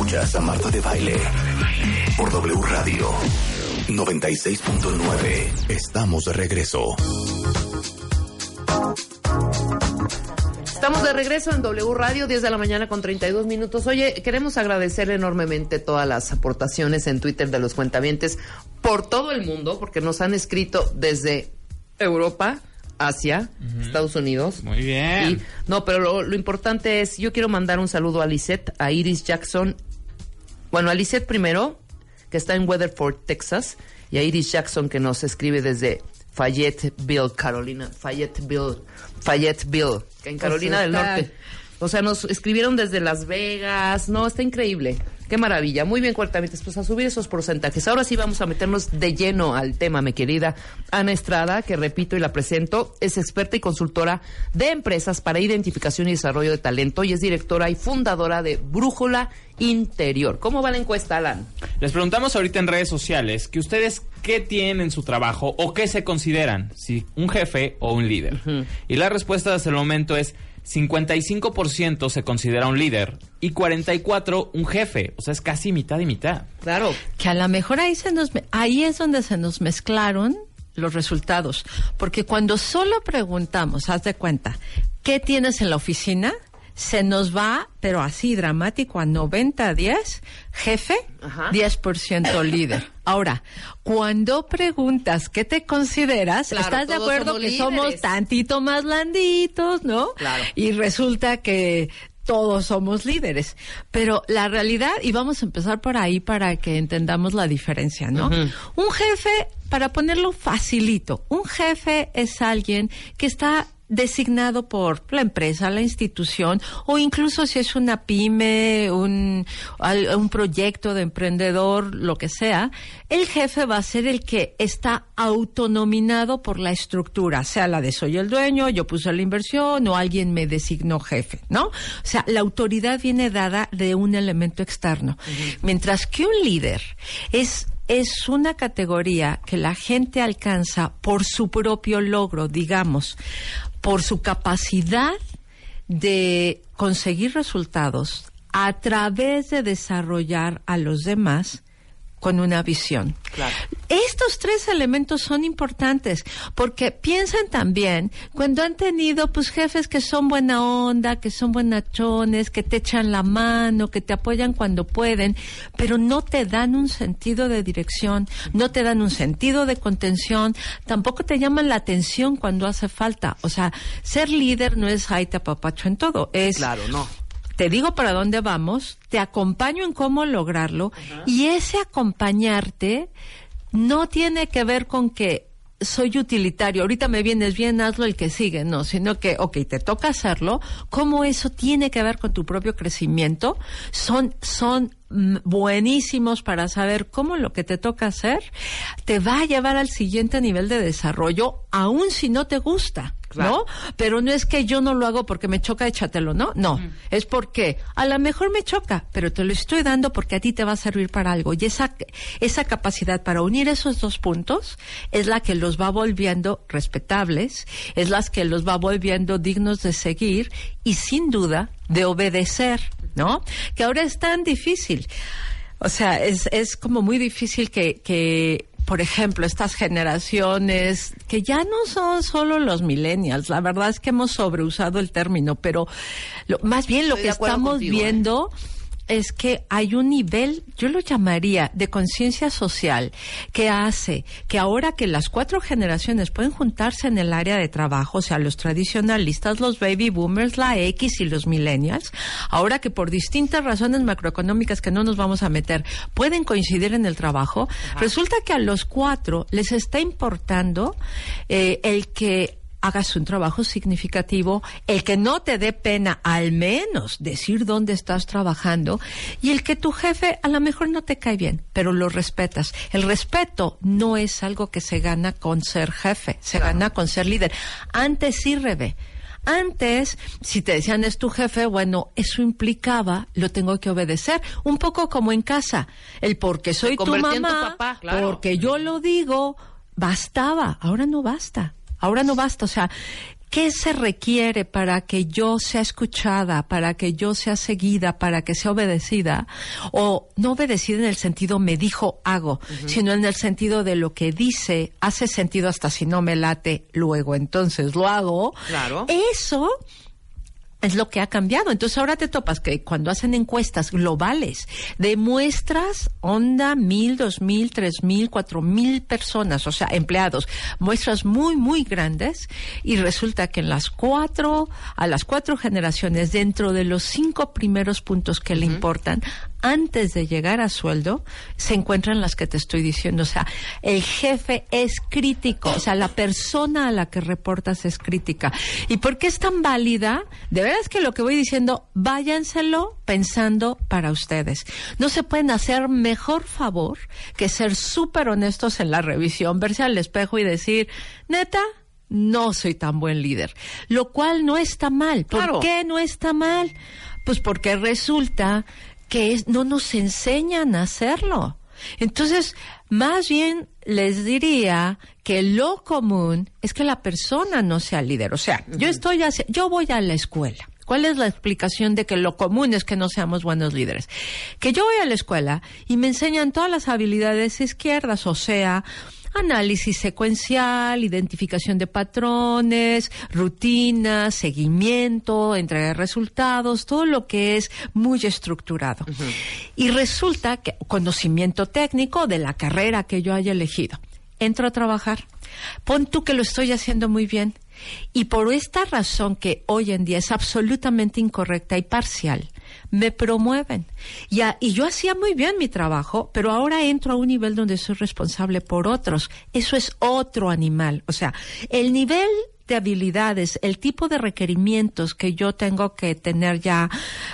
Escuchas a Marta de Baile por W Radio 96.9. Estamos de regreso. Estamos de regreso en W Radio, 10 de la mañana con 32 minutos. Oye, queremos agradecer enormemente todas las aportaciones en Twitter de los cuentavientes por todo el mundo, porque nos han escrito desde Europa, Asia, Estados Unidos. Muy bien. Y- no, pero lo, lo importante es, yo quiero mandar un saludo a Lisette, a Iris Jackson. Bueno, a primero, que está en Weatherford, Texas, y a Iris Jackson, que nos escribe desde Fayetteville, Carolina. Fayetteville, Fayetteville, que en Carolina del Norte. O sea, nos escribieron desde Las Vegas. No, está increíble. Qué maravilla. Muy bien, cuartamientos. Pues a subir esos porcentajes. Ahora sí vamos a meternos de lleno al tema, mi querida Ana Estrada, que repito y la presento. Es experta y consultora de empresas para identificación y desarrollo de talento y es directora y fundadora de Brújula Interior. ¿Cómo va la encuesta, Alan? Les preguntamos ahorita en redes sociales que ustedes qué tienen en su trabajo o qué se consideran, si un jefe o un líder. Y la respuesta hasta el momento es 55% se considera un líder y 44 un jefe, o sea, es casi mitad y mitad. Claro. que a lo mejor ahí se nos me- ahí es donde se nos mezclaron los resultados, porque cuando solo preguntamos, haz de cuenta, ¿qué tienes en la oficina? Se nos va, pero así dramático, a 90 a 10, jefe, Ajá. 10% líder. Ahora, cuando preguntas qué te consideras, Claro, ¿estás de acuerdo somos que somos tantito más blanditos, no? Claro. Y resulta que todos somos líderes. Pero la realidad, y vamos a empezar por ahí para que entendamos la diferencia, ¿no? Un jefe, para ponerlo facilito, un jefe es alguien que está designado por la empresa, la institución, o incluso si es una pyme, un, un proyecto de emprendedor, lo que sea, el jefe va a ser el que está autonominado por la estructura, sea la de soy el dueño, yo puse la inversión o alguien me designó jefe, ¿no? O sea, la autoridad viene dada de un elemento externo. Mientras que un líder es es una categoría que la gente alcanza por su propio logro, digamos, por su capacidad de conseguir resultados a través de desarrollar a los demás con una visión. Claro. Estos tres elementos son importantes porque piensan también cuando han tenido pues jefes que son buena onda, que son buenachones, que te echan la mano, que te apoyan cuando pueden, pero no te dan un sentido de dirección, no te dan un sentido de contención, tampoco te llaman la atención cuando hace falta. O sea, ser líder no es ay te apapacho en todo, es Claro, no. Te digo para dónde vamos, te acompaño en cómo lograrlo y ese acompañarte no tiene que ver con que soy utilitario, ahorita me vienes bien, hazlo el que sigue, no, sino que, ok, te toca hacerlo, cómo eso tiene que ver con tu propio crecimiento, son, son buenísimos para saber cómo lo que te toca hacer te va a llevar al siguiente nivel de desarrollo, aun si no te gusta. Claro. ¿No? Pero no es que yo no lo hago porque me choca, échatelo, ¿no? No. Es porque a lo mejor me choca, pero te lo estoy dando porque a ti te va a servir para algo. Y esa, esa capacidad para unir esos dos puntos es la que los va volviendo respetables, es la que los va volviendo dignos de seguir y sin duda de obedecer, ¿no? Que ahora es tan difícil. O sea, es, es como muy difícil que, que, por ejemplo, estas generaciones que ya no son solo los millennials, la verdad es que hemos sobreusado el término, pero lo, más bien lo Estoy que estamos contigo, ¿eh? Es que hay un nivel, yo lo llamaría, de conciencia social que hace que ahora que las cuatro generaciones pueden juntarse en el área de trabajo, o sea, los tradicionalistas, los baby boomers, la X y los millennials, ahora que por distintas razones macroeconómicas que no nos vamos a meter, pueden coincidir en el trabajo, resulta que a los cuatro les está importando eh, el que hagas un trabajo significativo, el que no te dé pena al menos decir dónde estás trabajando y el que tu jefe a lo mejor no te cae bien, pero lo respetas. El respeto no es algo que se gana con ser jefe, se gana con ser líder. Antes sí, Rebe. Antes, si te decían es tu jefe, bueno, eso implicaba, lo tengo que obedecer. Un poco como en casa. El porque soy tu mamá, papá, claro. porque yo lo digo, bastaba. Ahora no basta. Ahora no basta. O sea, ¿Qué se requiere para que yo sea escuchada, para que yo sea seguida, para que sea obedecida? O no obedecida en el sentido me dijo hago, sino en el sentido de lo que dice hace sentido hasta si no me late luego, entonces lo hago. Claro. Eso es lo que ha cambiado. Entonces ahora te topas que cuando hacen encuestas globales de muestras, onda, mil, dos mil, tres mil, cuatro mil personas, o sea, empleados, muestras muy, muy grandes, y resulta que en las cuatro, a las cuatro generaciones, dentro de los cinco primeros puntos que le importan, antes de llegar a sueldo, se encuentran las que te estoy diciendo. O sea, el jefe es crítico, o sea, la persona a la que reportas es crítica. ¿Y por qué es tan válida? De verdad es que lo que voy diciendo, váyanselo pensando para ustedes. No se pueden hacer mejor favor que ser súper honestos en la revisión, verse al espejo y decir, neta, no soy tan buen líder. Lo cual no está mal. ¿Por Claro. qué no está mal? Pues porque resulta que es- no nos enseñan a hacerlo. Entonces, más bien les diría que lo común es que la persona no sea líder. O sea, yo estoy haci- yo voy a la escuela. ¿Cuál es la explicación de que lo común es que no seamos buenos líderes? Que yo voy a la escuela y me enseñan todas las habilidades izquierdas, o sea, análisis secuencial, identificación de patrones, rutinas, seguimiento, entrega de resultados, todo lo que es muy estructurado. Y resulta que conocimiento técnico de la carrera que yo haya elegido. Entro a trabajar. Pon tú que lo estoy haciendo muy bien. Y por esta razón que hoy en día es absolutamente incorrecta y parcial, me promueven. Y, a- y yo hacía muy bien mi trabajo, pero ahora entro a un nivel donde soy responsable por otros. Eso es otro animal. O sea, el nivel de habilidades, el tipo de requerimientos que yo tengo que tener ya,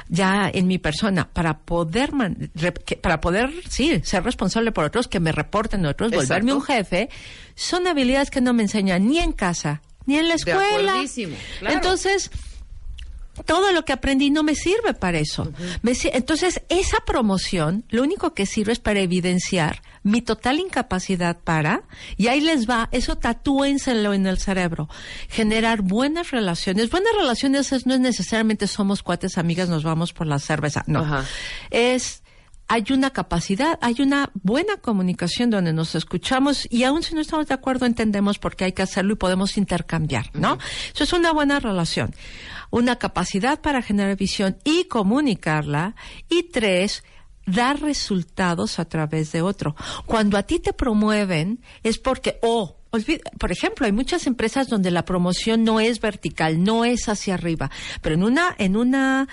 ya en mi persona para poder, man- para poder, sí, ser responsable por otros, que me reporten otros, volverme Exacto. un jefe, son habilidades que no me enseñan ni en casa, ni en la escuela. claro. Entonces, todo lo que aprendí no me sirve para eso. Me entonces, esa promoción lo único que sirve es para evidenciar mi total incapacidad para, y ahí les va, eso tatúenselo en el cerebro, generar buenas relaciones. Buenas relaciones es- no es necesariamente somos cuates, amigas, nos vamos por la cerveza, no. Es hay una capacidad, hay una buena comunicación donde nos escuchamos y aun si no estamos de acuerdo entendemos por qué hay que hacerlo y podemos intercambiar, ¿no? Eso es una buena relación. Una capacidad para generar visión y comunicarla. Y tres, dar resultados a través de otro. Cuando a ti te promueven es porque, oh, por ejemplo, hay muchas empresas donde la promoción no es vertical, no es hacia arriba, pero en una, en una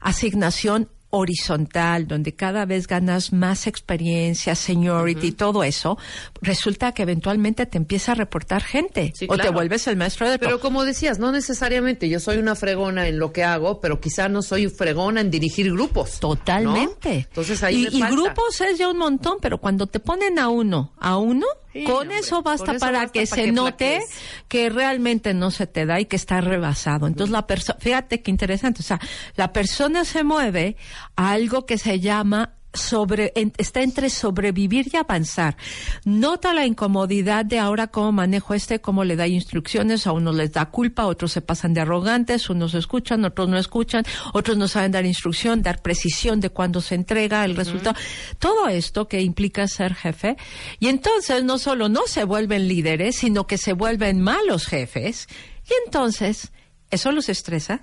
asignación horizontal, donde cada vez ganas más experiencia, seniority, todo eso, resulta que eventualmente te empieza a reportar gente Sí, o te vuelves el maestro de Pero como decías, no necesariamente yo soy una fregona en lo que hago, pero quizá no soy fregona en dirigir grupos. Totalmente. ¿no? Entonces ahí y, me y falta. grupos es ya un montón, pero cuando te ponen a uno, a uno, Sí, con hombre, eso basta con eso para basta que para se que note que realmente no se te da y que está rebasado. Entonces la persona, fíjate qué interesante, o sea, la persona se mueve a algo que se llama sobre en- está entre sobrevivir y avanzar. Nota la incomodidad de ahora cómo manejo este, cómo le da instrucciones, a unos les da culpa, a otros se pasan de arrogantes, unos escuchan, otros no escuchan, otros no saben dar instrucción, dar precisión de cuándo se entrega el resultado. Todo esto que implica ser jefe. Y entonces no solo no se vuelven líderes, sino que se vuelven malos jefes. Y entonces, eso los estresa,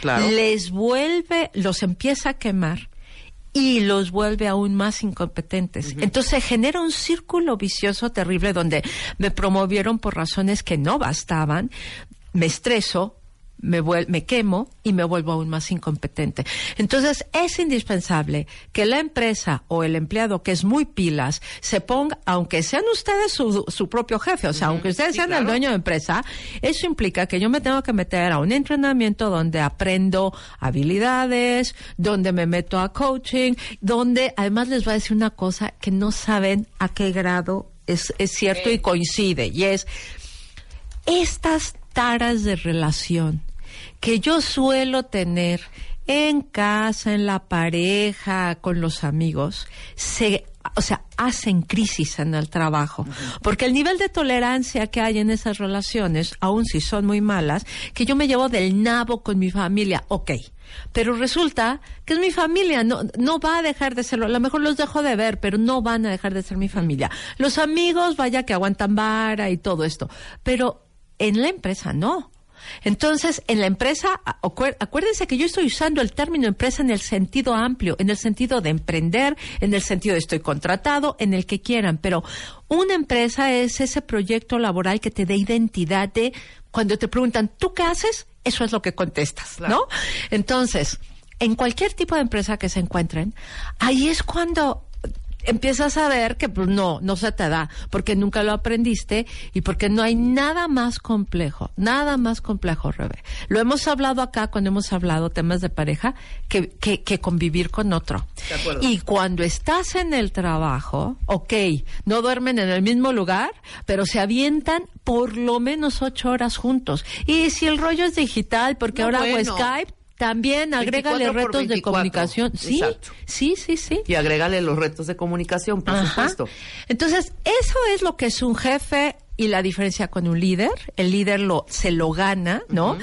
Claro. les vuelve, los empieza a quemar y los vuelve aún más incompetentes. Entonces genera un círculo vicioso terrible donde me promovieron por razones que no bastaban, me estreso, me, me quemo y me vuelvo aún más incompetente. Entonces es indispensable que la empresa o el empleado que es muy pilas se ponga, aunque sean ustedes su, su propio jefe, o sea, aunque ustedes sí, sean el dueño de empresa, eso implica que yo me tengo que meter a un entrenamiento donde aprendo habilidades, donde me meto a coaching, donde además les voy a decir una cosa que no saben a qué grado es, es cierto y coincide, y es estas taras de relación que yo suelo tener en casa, en la pareja, con los amigos, se o sea, hacen crisis en el trabajo. Porque el nivel de tolerancia que hay en esas relaciones, aun si son muy malas, que yo me llevo del nabo con mi familia, ok. Pero resulta que es mi familia, no, no va a dejar de serlo. A lo mejor los dejo de ver, pero no van a dejar de ser mi familia. Los amigos, vaya que aguantan vara y todo esto. Pero en la empresa no. Entonces, en la empresa, acuérdense que yo estoy usando el término empresa en el sentido amplio, en el sentido de emprender, en el sentido de estoy contratado, en el que quieran, pero una empresa es ese proyecto laboral que te dé identidad de cuando te preguntan, ¿tú qué haces? Eso es lo que contestas, ¿no? Entonces, en cualquier tipo de empresa que se encuentren, ahí es cuando empiezas a ver que pues no, no se te da, porque nunca lo aprendiste y porque no hay nada más complejo, nada más complejo, Rebe. Lo hemos hablado acá cuando hemos hablado temas de pareja, que, que, que convivir con otro. Y cuando estás en el trabajo, ok, no duermen en el mismo lugar, pero se avientan por lo menos ocho horas juntos. Y si el rollo es digital, porque ahora hago Skype, también agrégale retos de comunicación. Sí, sí, sí, sí. Y agrégale los retos de comunicación, por supuesto. Entonces, eso es lo que es un jefe y la diferencia con un líder. El líder lo se lo gana, ¿no?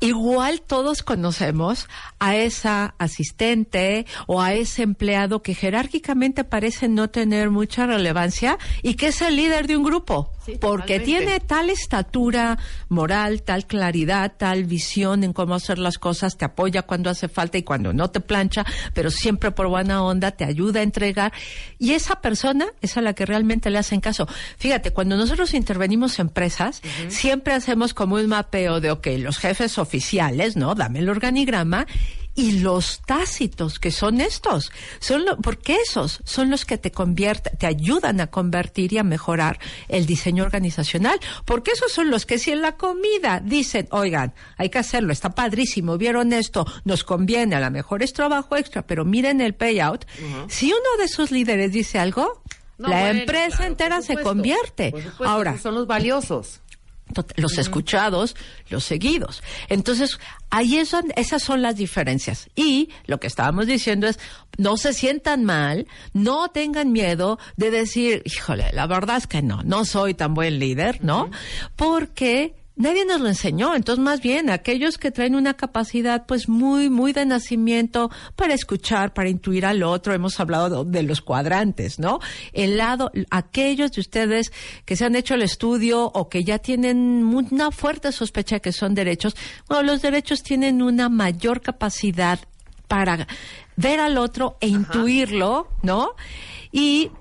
igual todos conocemos a esa asistente o a ese empleado que jerárquicamente parece no tener mucha relevancia y que es el líder de un grupo, porque tiene tal estatura moral, tal claridad, tal visión en cómo hacer las cosas, te apoya cuando hace falta y cuando no te plancha, pero siempre por buena onda te ayuda a entregar. Y esa persona es a la que realmente le hacen caso. Fíjate, cuando nosotros intervenimos en empresas, siempre hacemos como un mapeo de, ok, los jefes oficiales, ¿no? Dame el organigrama y los tácitos, que son estos, son lo, porque esos son los que te convierten, te ayudan a convertir y a mejorar el diseño organizacional, porque esos son los que si en la comida dicen, oigan, hay que hacerlo, está padrísimo, vieron esto, nos conviene, a lo mejor es trabajo extra, pero miren el payout, si uno de esos líderes dice algo, la empresa entera se convierte. Ahora, son los valiosos los escuchados, los seguidos. Entonces, ahí es esas son las diferencias. Y lo que estábamos diciendo es, no se sientan mal, no tengan miedo de decir, híjole, la verdad es que no, no soy tan buen líder, ¿no? Porque Nadie nos lo enseñó, entonces más bien aquellos que traen una capacidad pues muy, muy de nacimiento para escuchar, para intuir al otro, hemos hablado de, los cuadrantes, ¿no? El lado, aquellos de ustedes que se han hecho el estudio o que ya tienen una fuerte sospecha que son derechos, bueno, los derechos tienen una mayor capacidad para ver al otro e intuirlo, ¿no? y,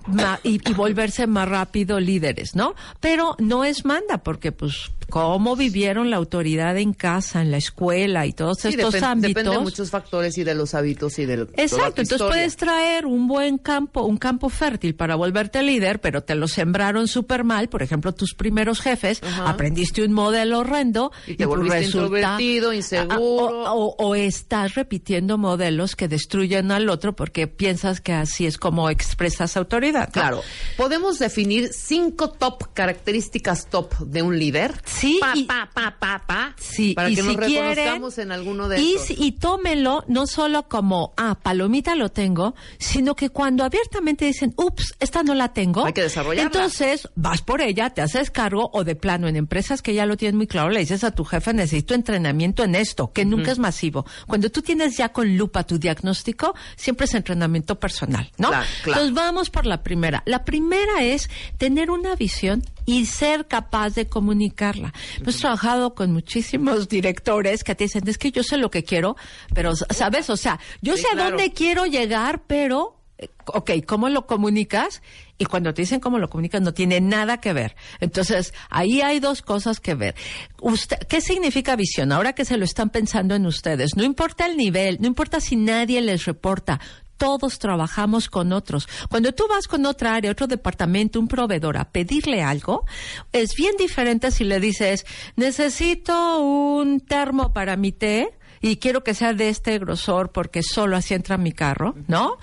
y, volverse más rápido líderes, ¿no? Pero no es manda, porque pues cómo vivieron la autoridad en casa, en la escuela y todos estos ámbitos. Depende de muchos factores y de los hábitos y del. Exacto, entonces puedes traer un buen campo, un campo fértil para volverte líder, pero te lo sembraron súper mal. Por ejemplo, tus primeros jefes, aprendiste un modelo horrendo y te volviste introvertido, inseguro. O, estás repitiendo modelos que destruyen al otro porque piensas que así es como expresas autoridad. Claro. ¿Podemos definir cinco top características top de un líder? Sí. Pa, pa, pa, pa, pa. Sí. Para y que si nos reconozcamos en alguno de y, estos. Y tómelo no solo como, ah, palomita lo tengo, sino que cuando abiertamente dicen, ups, esta no la tengo. Hay que desarrollarla. Entonces, vas por ella, te haces cargo o de plano en empresas que ya lo tienen muy claro, le dices a tu jefe, necesito entrenamiento en esto, que nunca es masivo. Cuando tú tienes ya con lupa tu diagnóstico, siempre es entrenamiento personal, ¿no? Claro, claro. Entonces vamos por la primera. La primera es tener una visión y ser capaz de comunicarla. Hemos trabajado con muchísimos directores que te dicen, es que yo sé lo que quiero, pero, ¿sabes? O sea, yo sé a dónde quiero llegar, pero, eh, ok, ¿cómo lo comunicas? Y cuando te dicen cómo lo comunicas, no tiene nada que ver. Entonces, ahí hay dos cosas que ver. Usted, ¿Qué significa visión? Ahora que se lo están pensando en ustedes, no importa el nivel, no importa si nadie les reporta, todos trabajamos con otros. Cuando tú vas con otra área, otro departamento, un proveedor a pedirle algo, es bien diferente si le dices, necesito un termo para mi té y quiero que sea de este grosor porque solo así entra mi carro, ¿no?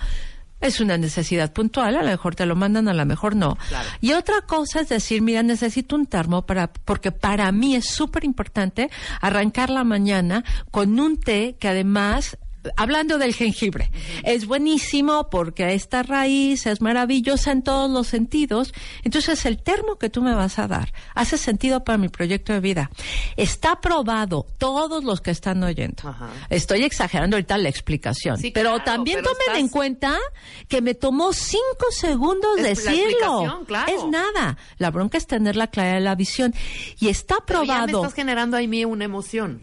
es una necesidad puntual, a lo mejor te lo mandan, a lo mejor no. Claro. Y otra cosa es decir, mira, necesito un termo para, porque para mí es súper importante arrancar la mañana con un té que además Hablando del jengibre, es buenísimo porque esta raíz es maravillosa en todos los sentidos. Entonces, el termo que tú me vas a dar hace sentido para mi proyecto de vida. Está probado, todos los que están oyendo. Ajá. Estoy exagerando ahorita la explicación. Sí, pero claro, también pero tomen en cuenta que me tomó cinco segundos Es decirlo. claro. Es nada. La bronca es tener la claridad de la visión. Y está Pero ya me probado. estás generando ahí mí una emoción.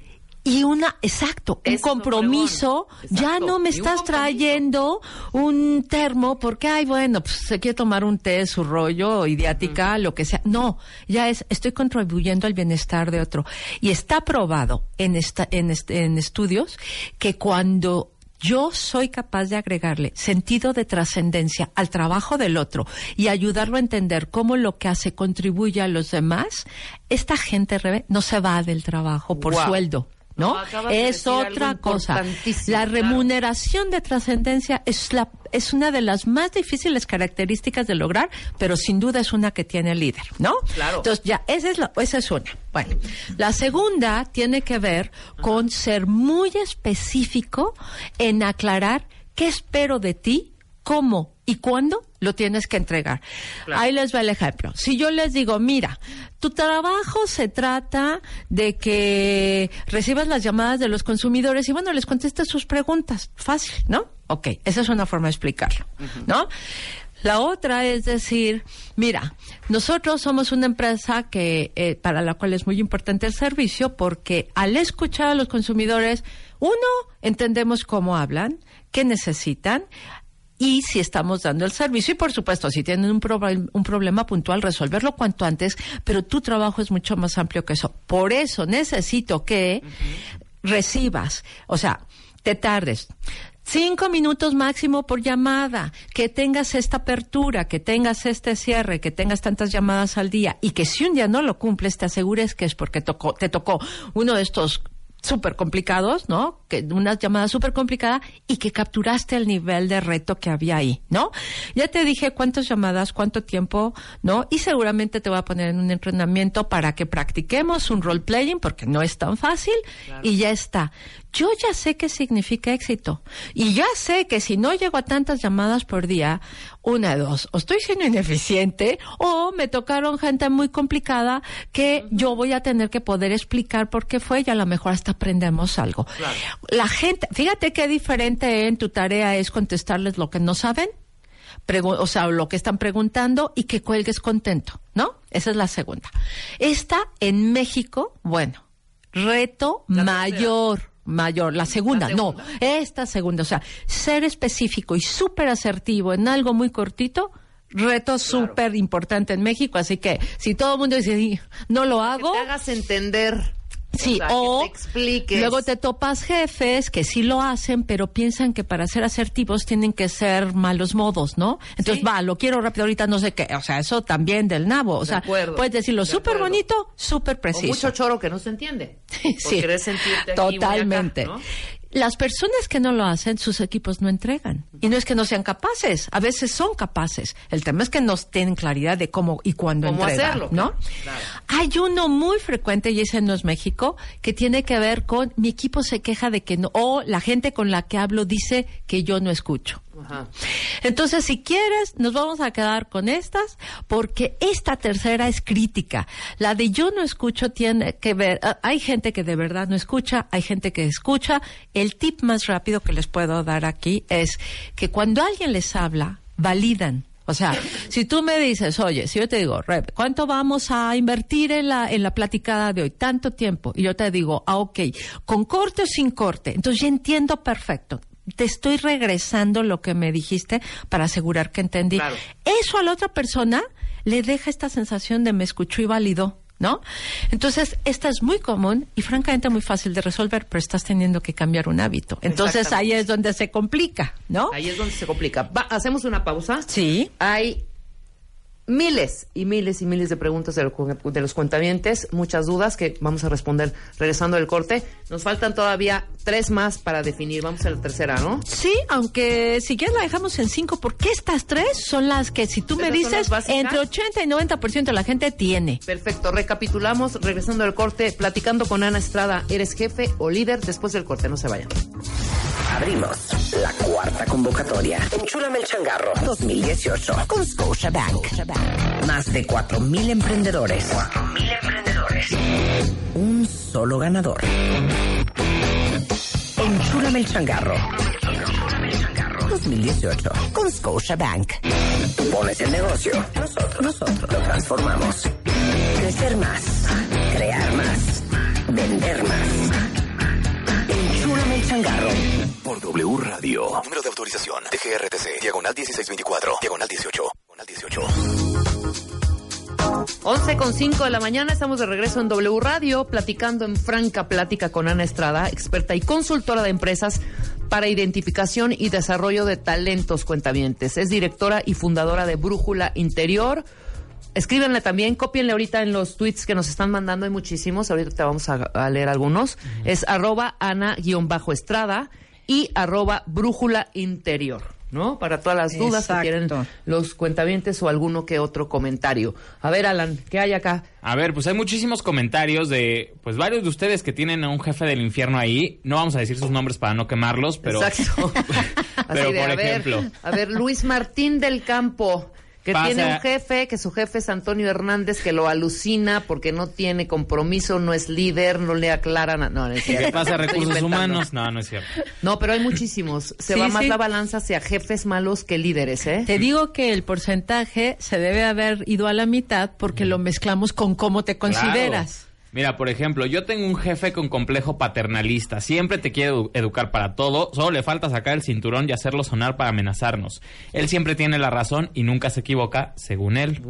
Y una, exacto, un compromiso. Ya no me un estás trayendo un termo porque, ay, bueno, pues se quiere tomar un té, su rollo, idiática, lo que sea. No, ya es, estoy contribuyendo al bienestar de otro. Y está probado en, esta, en, este- en estudios que cuando yo soy capaz de agregarle sentido de trascendencia al trabajo del otro y ayudarlo a entender cómo lo que hace contribuye a los demás, esta gente no se va del trabajo por sueldo. ¿No? Es otra cosa. La claro. remuneración de trascendencia es la es una de las más difíciles características de lograr, pero sin duda es una que tiene el líder, ¿no? Claro. Entonces ya esa es la, esa es una. Bueno, la segunda tiene que ver con ser muy específico en aclarar qué espero de ti, cómo y cuándo lo tienes que entregar. Claro. Ahí les va el ejemplo. Si yo les digo, mira, tu trabajo se trata de que recibas las llamadas de los consumidores y bueno, les contestes sus preguntas. Fácil, ¿no? Ok, esa es una forma de explicarlo, ¿no? La otra es decir, mira, nosotros somos una empresa que eh, para la cual es muy importante el servicio porque al escuchar a los consumidores, uno, entendemos cómo hablan, qué necesitan y si estamos dando el servicio y por supuesto si tienen un, un problema puntual resolverlo cuanto antes, pero tu trabajo es mucho más amplio que eso. Por eso necesito que recibas, o sea, te tardes. Cinco minutos máximo por llamada, que tengas esta apertura, que tengas este cierre, que tengas tantas llamadas al día y que si un día no lo cumples te asegures que es porque tocó, te tocó uno de estos súper complicados, ¿no? Que una llamada súper complicada y que capturaste el nivel de reto que había ahí, ¿no? Ya te dije cuántas llamadas, cuánto tiempo, ¿no? Y seguramente te voy a poner en un entrenamiento para que practiquemos un role playing porque no es tan fácil y ya está. Yo ya sé qué significa éxito y ya sé que si no llego a tantas llamadas por día, una dos, o estoy siendo ineficiente o me tocaron gente muy complicada que yo voy a tener que poder explicar por qué fue y a lo mejor hasta aprendemos algo. La gente, fíjate qué diferente en tu tarea es contestarles lo que no saben, o sea, lo que están preguntando y que cuelgues contento, ¿no? Esa es la segunda. Esta en México, bueno, reto mayor. Mayor, la segunda, La segunda. no, esta segunda, o sea, ser específico y súper asertivo en algo muy cortito, reto súper importante en México, así que si todo el mundo dice, "Sí, no lo Que hago, te hagas entender. Sí, O sea, o que te expliques. luego te topas jefes que sí lo hacen, pero piensan que para ser asertivos tienen que ser malos modos, ¿no? Entonces, Sí. va, lo quiero rápido, ahorita no sé qué. O sea, eso también del nabo. O De sea, acuerdo, puedes decirlo de súper bonito, súper O preciso. mucho choro que no se entiende. Sí, aquí, muy acá, totalmente. ¿no? Las personas que no lo hacen, sus equipos no entregan. Y no es que no sean capaces, a veces son capaces. El tema es que no tienen claridad de cómo y cuándo Cómo hacerlo, ¿no? claro. Hay uno muy frecuente, y ese no es México, que tiene que ver con mi equipo se queja de que no, o la gente con la que hablo dice que yo no escucho. Entonces, si quieres, nos vamos a quedar con estas, porque esta tercera es crítica. La de yo no escucho tiene que ver, ah, hay gente que de verdad no escucha, hay gente que escucha. El tip más rápido que les puedo dar aquí es que cuando alguien les habla, validan. O sea, si tú me dices, oye, si yo te digo, ¿cuánto vamos a invertir en la, en la platicada de hoy? Tanto tiempo. Y yo te digo, ah, ok, ¿con corte o sin corte? Entonces ya entiendo perfecto te estoy regresando lo que me dijiste para asegurar que entendí. Claro. Eso a la otra persona le deja esta sensación de me escuchó y validó. ¿No? Entonces, esta es muy común y francamente muy fácil de resolver, pero estás teniendo que cambiar un hábito. Entonces ahí es donde se complica, ¿no? Ahí es donde se complica. Va, hacemos una pausa. Sí. Hay miles y miles y miles de preguntas de, de los cuentavientes, muchas dudas que vamos a responder regresando del corte. Nos faltan todavía tres más para definir. Vamos a la tercera, ¿no? Sí, aunque si quieres la dejamos en cinco, porque estas tres son las que si tú me ¿Esas son las dices, entre 80 y 90% de la gente tiene. Perfecto, recapitulamos, regresando del corte, platicando con Ana Estrada, ¿eres jefe o líder? Después del corte, no se vayan. Abrimos la cuarta convocatoria. Enchúlame el changarro 2018 con Scotiabank. Más de 4.000 emprendedores. 4.000 emprendedores. Un solo ganador. Enchúlame el changarro. 2018 con Scotiabank. Tú pones el negocio. Nosotros, nosotros lo transformamos. Crecer más. Crear más. Vender más. Enchúlame el changarro. Por W Radio. Número de autorización. DGRTC. Diagonal 1624. Diagonal 18. Diagonal 18. 11 con 5 de la mañana, estamos de regreso en W Radio, platicando en franca plática con Ana Estrada, experta y consultora de empresas para identificación y desarrollo de talentos cuentavientes. Es directora y fundadora de Brújula Interior. Escríbenle también, cópienle ahorita en los tweets que nos están mandando, hay muchísimos, ahorita te vamos a, a leer algunos. Es arroba ana-estrada y arroba brújula interior, ¿no? Para todas las dudas que Exacto. tienen los cuentavientes o alguno que otro comentario. A ver, Alan, ¿qué hay acá? A ver, pues hay muchísimos comentarios de, pues varios de ustedes que tienen a un jefe del infierno ahí. No vamos a decir sus nombres para no quemarlos, pero, Exacto. pero Así de, por a ver, ejemplo, a ver, Luis Martín del Campo, que Pasa- tiene un jefe, que su jefe es Antonio Hernández, que lo alucina porque no tiene compromiso, no es líder, no le aclaran. a- No, no es cierto. ¿qué pasa recursos humanos? No, no es cierto. No, pero hay muchísimos. Se Sí, va más sí. la balanza hacia jefes malos que líderes, ¿eh? Te digo que el porcentaje se debe haber ido a la mitad porque lo mezclamos con cómo te consideras. Claro. Mira, por ejemplo, yo tengo un jefe con complejo paternalista. Siempre te quiere edu- educar para todo. Solo le falta sacar el cinturón y hacerlo sonar para amenazarnos. Él siempre tiene la razón y nunca se equivoca, según él.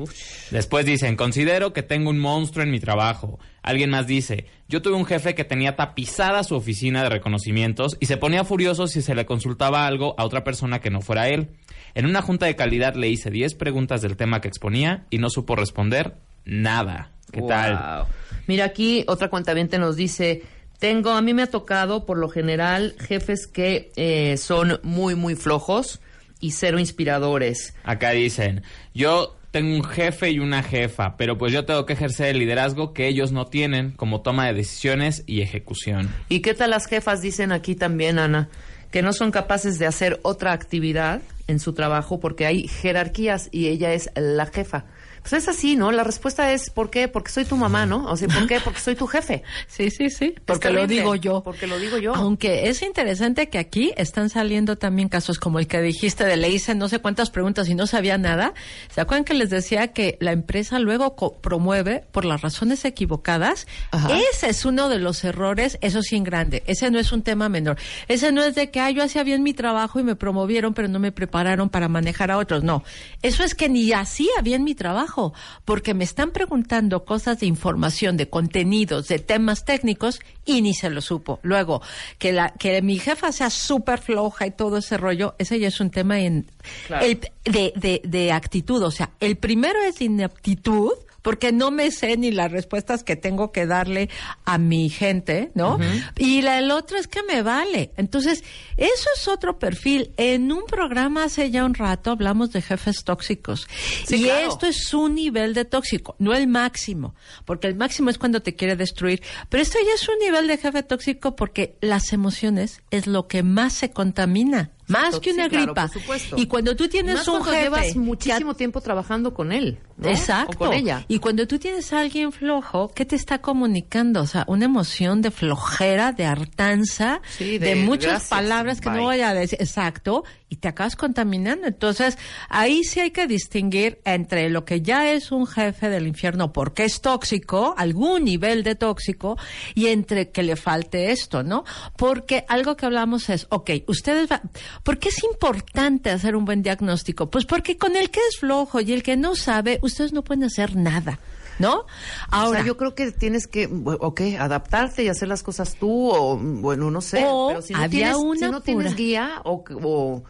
Después dicen, considero que tengo un monstruo en mi trabajo. Alguien más dice, yo tuve un jefe que tenía tapizada su oficina de reconocimientos y se ponía furioso si se le consultaba algo a otra persona que no fuera él. En una junta de calidad le hice 10 preguntas del tema que exponía y no supo responder nada. ¿Qué tal? Mira, aquí otra cuentaviente nos dice, tengo, a mí me ha tocado por lo general jefes que eh, son muy, muy flojos y cero inspiradores. Acá dicen, yo tengo un jefe y una jefa, pero pues yo tengo que ejercer el liderazgo que ellos no tienen como toma de decisiones y ejecución. ¿Y qué tal las jefas dicen aquí también, Ana? Que no son capaces de hacer otra actividad en su trabajo porque hay jerarquías y ella es la jefa. Pues es así, ¿no? La respuesta es ¿por qué? Porque soy tu mamá, ¿no? O sea, ¿por qué? Porque soy tu jefe. Sí, sí, sí, porque lo digo yo. Porque lo digo yo. Aunque es interesante que aquí están saliendo también casos como el que dijiste de le hice no sé cuántas preguntas y no sabía nada. ¿Se acuerdan que les decía que la empresa luego promueve por las razones equivocadas? Ajá. Ese es uno de los errores, eso sí en grande. Ese no es un tema menor. Ese no es de que ah, yo hacía bien mi trabajo y me promovieron, pero no me prepararon para manejar a otros. No. Eso es que ni hacía bien mi trabajo, porque me están preguntando cosas de información, de contenidos, de temas técnicos y ni se lo supo. Luego, que la que mi jefa sea súper floja y todo ese rollo, ese ya es un tema en, Claro. el- de, de, de actitud. O sea, el primero es inaptitud porque no me sé ni las respuestas que tengo que darle a mi gente, ¿no? Y la, el otro es que me vale. Entonces, eso es otro perfil. En un programa hace ya un rato hablamos de jefes tóxicos. Sí, y claro. esto es su nivel de tóxico, no el máximo, porque el máximo es cuando te quiere destruir. Pero esto ya es un nivel de jefe tóxico porque las emociones es lo que más se contamina. Más que una gripa. por supuesto. Y cuando tú tienes Más un jefe llevas muchísimo tiempo trabajando con él, ¿no? Exacto. O con ella. Y cuando tú tienes a alguien flojo, ¿qué te está comunicando? O sea, una emoción de flojera, de hartanza, Sí, de, de muchas gracias, palabras que no voy a decir. Exacto. Y te acabas contaminando. Entonces, ahí sí hay que distinguir entre lo que ya es un jefe del infierno porque es tóxico, algún nivel de tóxico, y entre que le falte esto, ¿no? Porque algo que hablamos es, ok, ustedes va, ¿por qué es importante hacer un buen diagnóstico? Pues porque con el que es flojo y el que no sabe, ustedes no pueden hacer nada. ¿No? Ahora, o sea, yo creo que tienes que, ok, adaptarte y hacer las cosas tú, o bueno, no sé. O pero si no había tienes, una si no tienes guía o, o,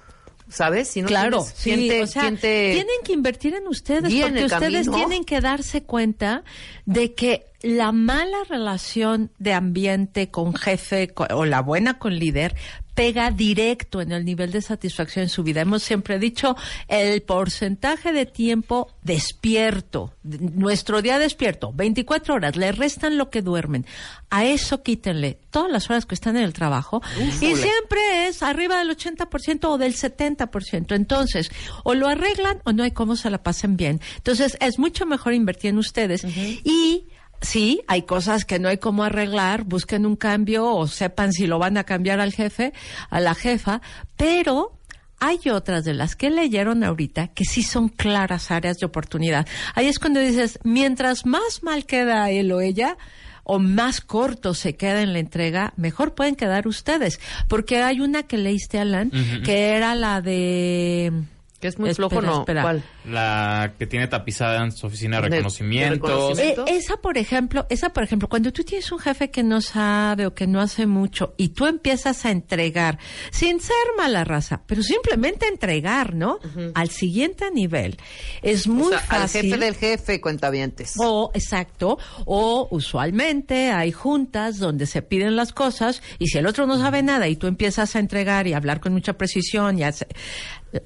¿sabes? Si no claro, tienes- ¿quién sí, te- o sea, quién te- tienen que invertir en ustedes porque ustedes camino? tienen que darse cuenta de que la mala relación de ambiente con jefe o la buena con líder pega directo en el nivel de satisfacción en su vida. Hemos siempre dicho el porcentaje de tiempo despierto, de- nuestro día despierto, 24 horas, le restan lo que duermen. A eso quítenle todas las horas que están en el trabajo y siempre es arriba del 80% o del 70%. Entonces, o lo arreglan o no hay cómo se la pasen bien. Entonces, es mucho mejor invertir en ustedes y Sí, hay cosas que no hay cómo arreglar, busquen un cambio o sepan si lo van a cambiar al jefe, a la jefa, pero hay otras de las que leyeron ahorita que sí son claras áreas de oportunidad. Ahí es cuando dices, mientras más mal queda él o ella, o más corto se queda en la entrega, mejor pueden quedar ustedes. Porque hay una que leíste, Alan, que era la de... Que es muy Espera, flojo, no. espera. ¿Cuál? La que tiene tapizada en su oficina de reconocimiento. Eh, esa, por ejemplo, esa, por ejemplo, cuando tú tienes un jefe que no sabe o que no hace mucho y tú empiezas a entregar, sin ser mala raza, pero simplemente entregar, ¿no? Al siguiente nivel. Es muy O sea, al fácil. jefe del jefe, cuentavientes. O, exacto, o usualmente hay juntas donde se piden las cosas y si el otro no sabe nada y tú empiezas a entregar y a hablar con mucha precisión y hace-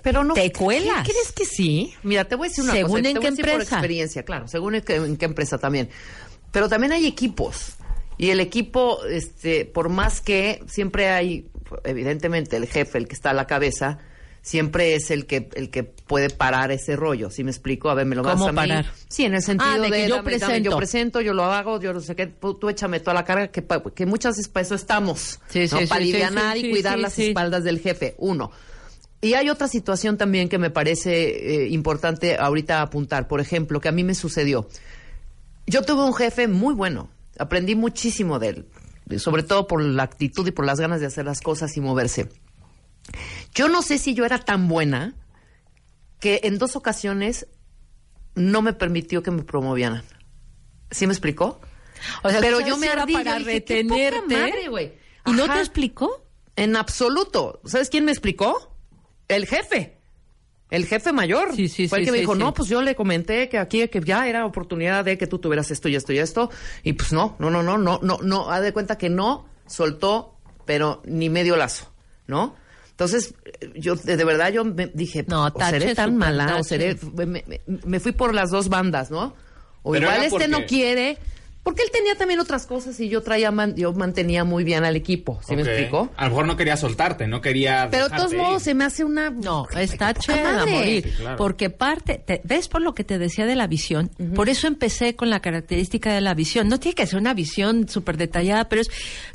Pero no. te cuelas. ¿Crees que sí? Mira, te voy a decir una Según cosa. en te voy qué a decir por empresa. experiencia, claro. Según en qué, en qué empresa también. Pero también hay equipos. Y el equipo, este, por más que siempre hay, evidentemente, el jefe, el que está a la cabeza, siempre es el que el que puede parar ese rollo. ¿Sí me explico? A ver, me lo vas ¿Cómo a mí. parar? Sí, en el sentido Ah, de que yo dame, dame, presento. yo presento, yo lo hago, yo no sé qué, tú, échame toda la carga, que, que muchas veces para eso estamos. Sí, ¿no? sí, para sí, alivianar sí, y cuidar las espaldas del jefe. Uno. Y hay otra situación también que me parece eh, importante ahorita apuntar. Por ejemplo, que a mí me sucedió. Yo tuve un jefe muy bueno. Aprendí muchísimo de él. Sobre todo por la actitud y por las ganas de hacer las cosas y moverse. Yo no sé si yo era tan buena que en dos ocasiones no me permitió que me promovieran. ¿Sí me explicó? O sea, Pero ¿sabes yo me ardí, para yo dije, qué poca retenerte. madre, güey. ¿Y no te explicó? En absoluto. ¿Sabes quién me explicó? El jefe. El jefe mayor. Sí, sí, Fue el sí, que me dijo, sí. no, pues yo le comenté que aquí que ya era oportunidad de que tú tuvieras esto y esto y esto. Y pues no, no, no, no, no, no, no. Haz de cuenta que no soltó, pero ni medio lazo, ¿no? Entonces, yo de, de verdad yo me dije, No, o seré tan mala, o seré, me, me- me fui por las dos bandas, ¿no? O Pero igual este no porque- quiere, porque él tenía también otras cosas y yo traía, man- yo mantenía muy bien al equipo, ¿sí me Ok. explico? A lo mejor no quería soltarte, no quería. Pero de todos modos ir. se me hace una... No, está chévere morir. Sí, claro. Porque parte, te- ¿ves por lo que te decía de la visión? Por eso empecé con la característica de la visión. No tiene que ser una visión súper detallada, pero es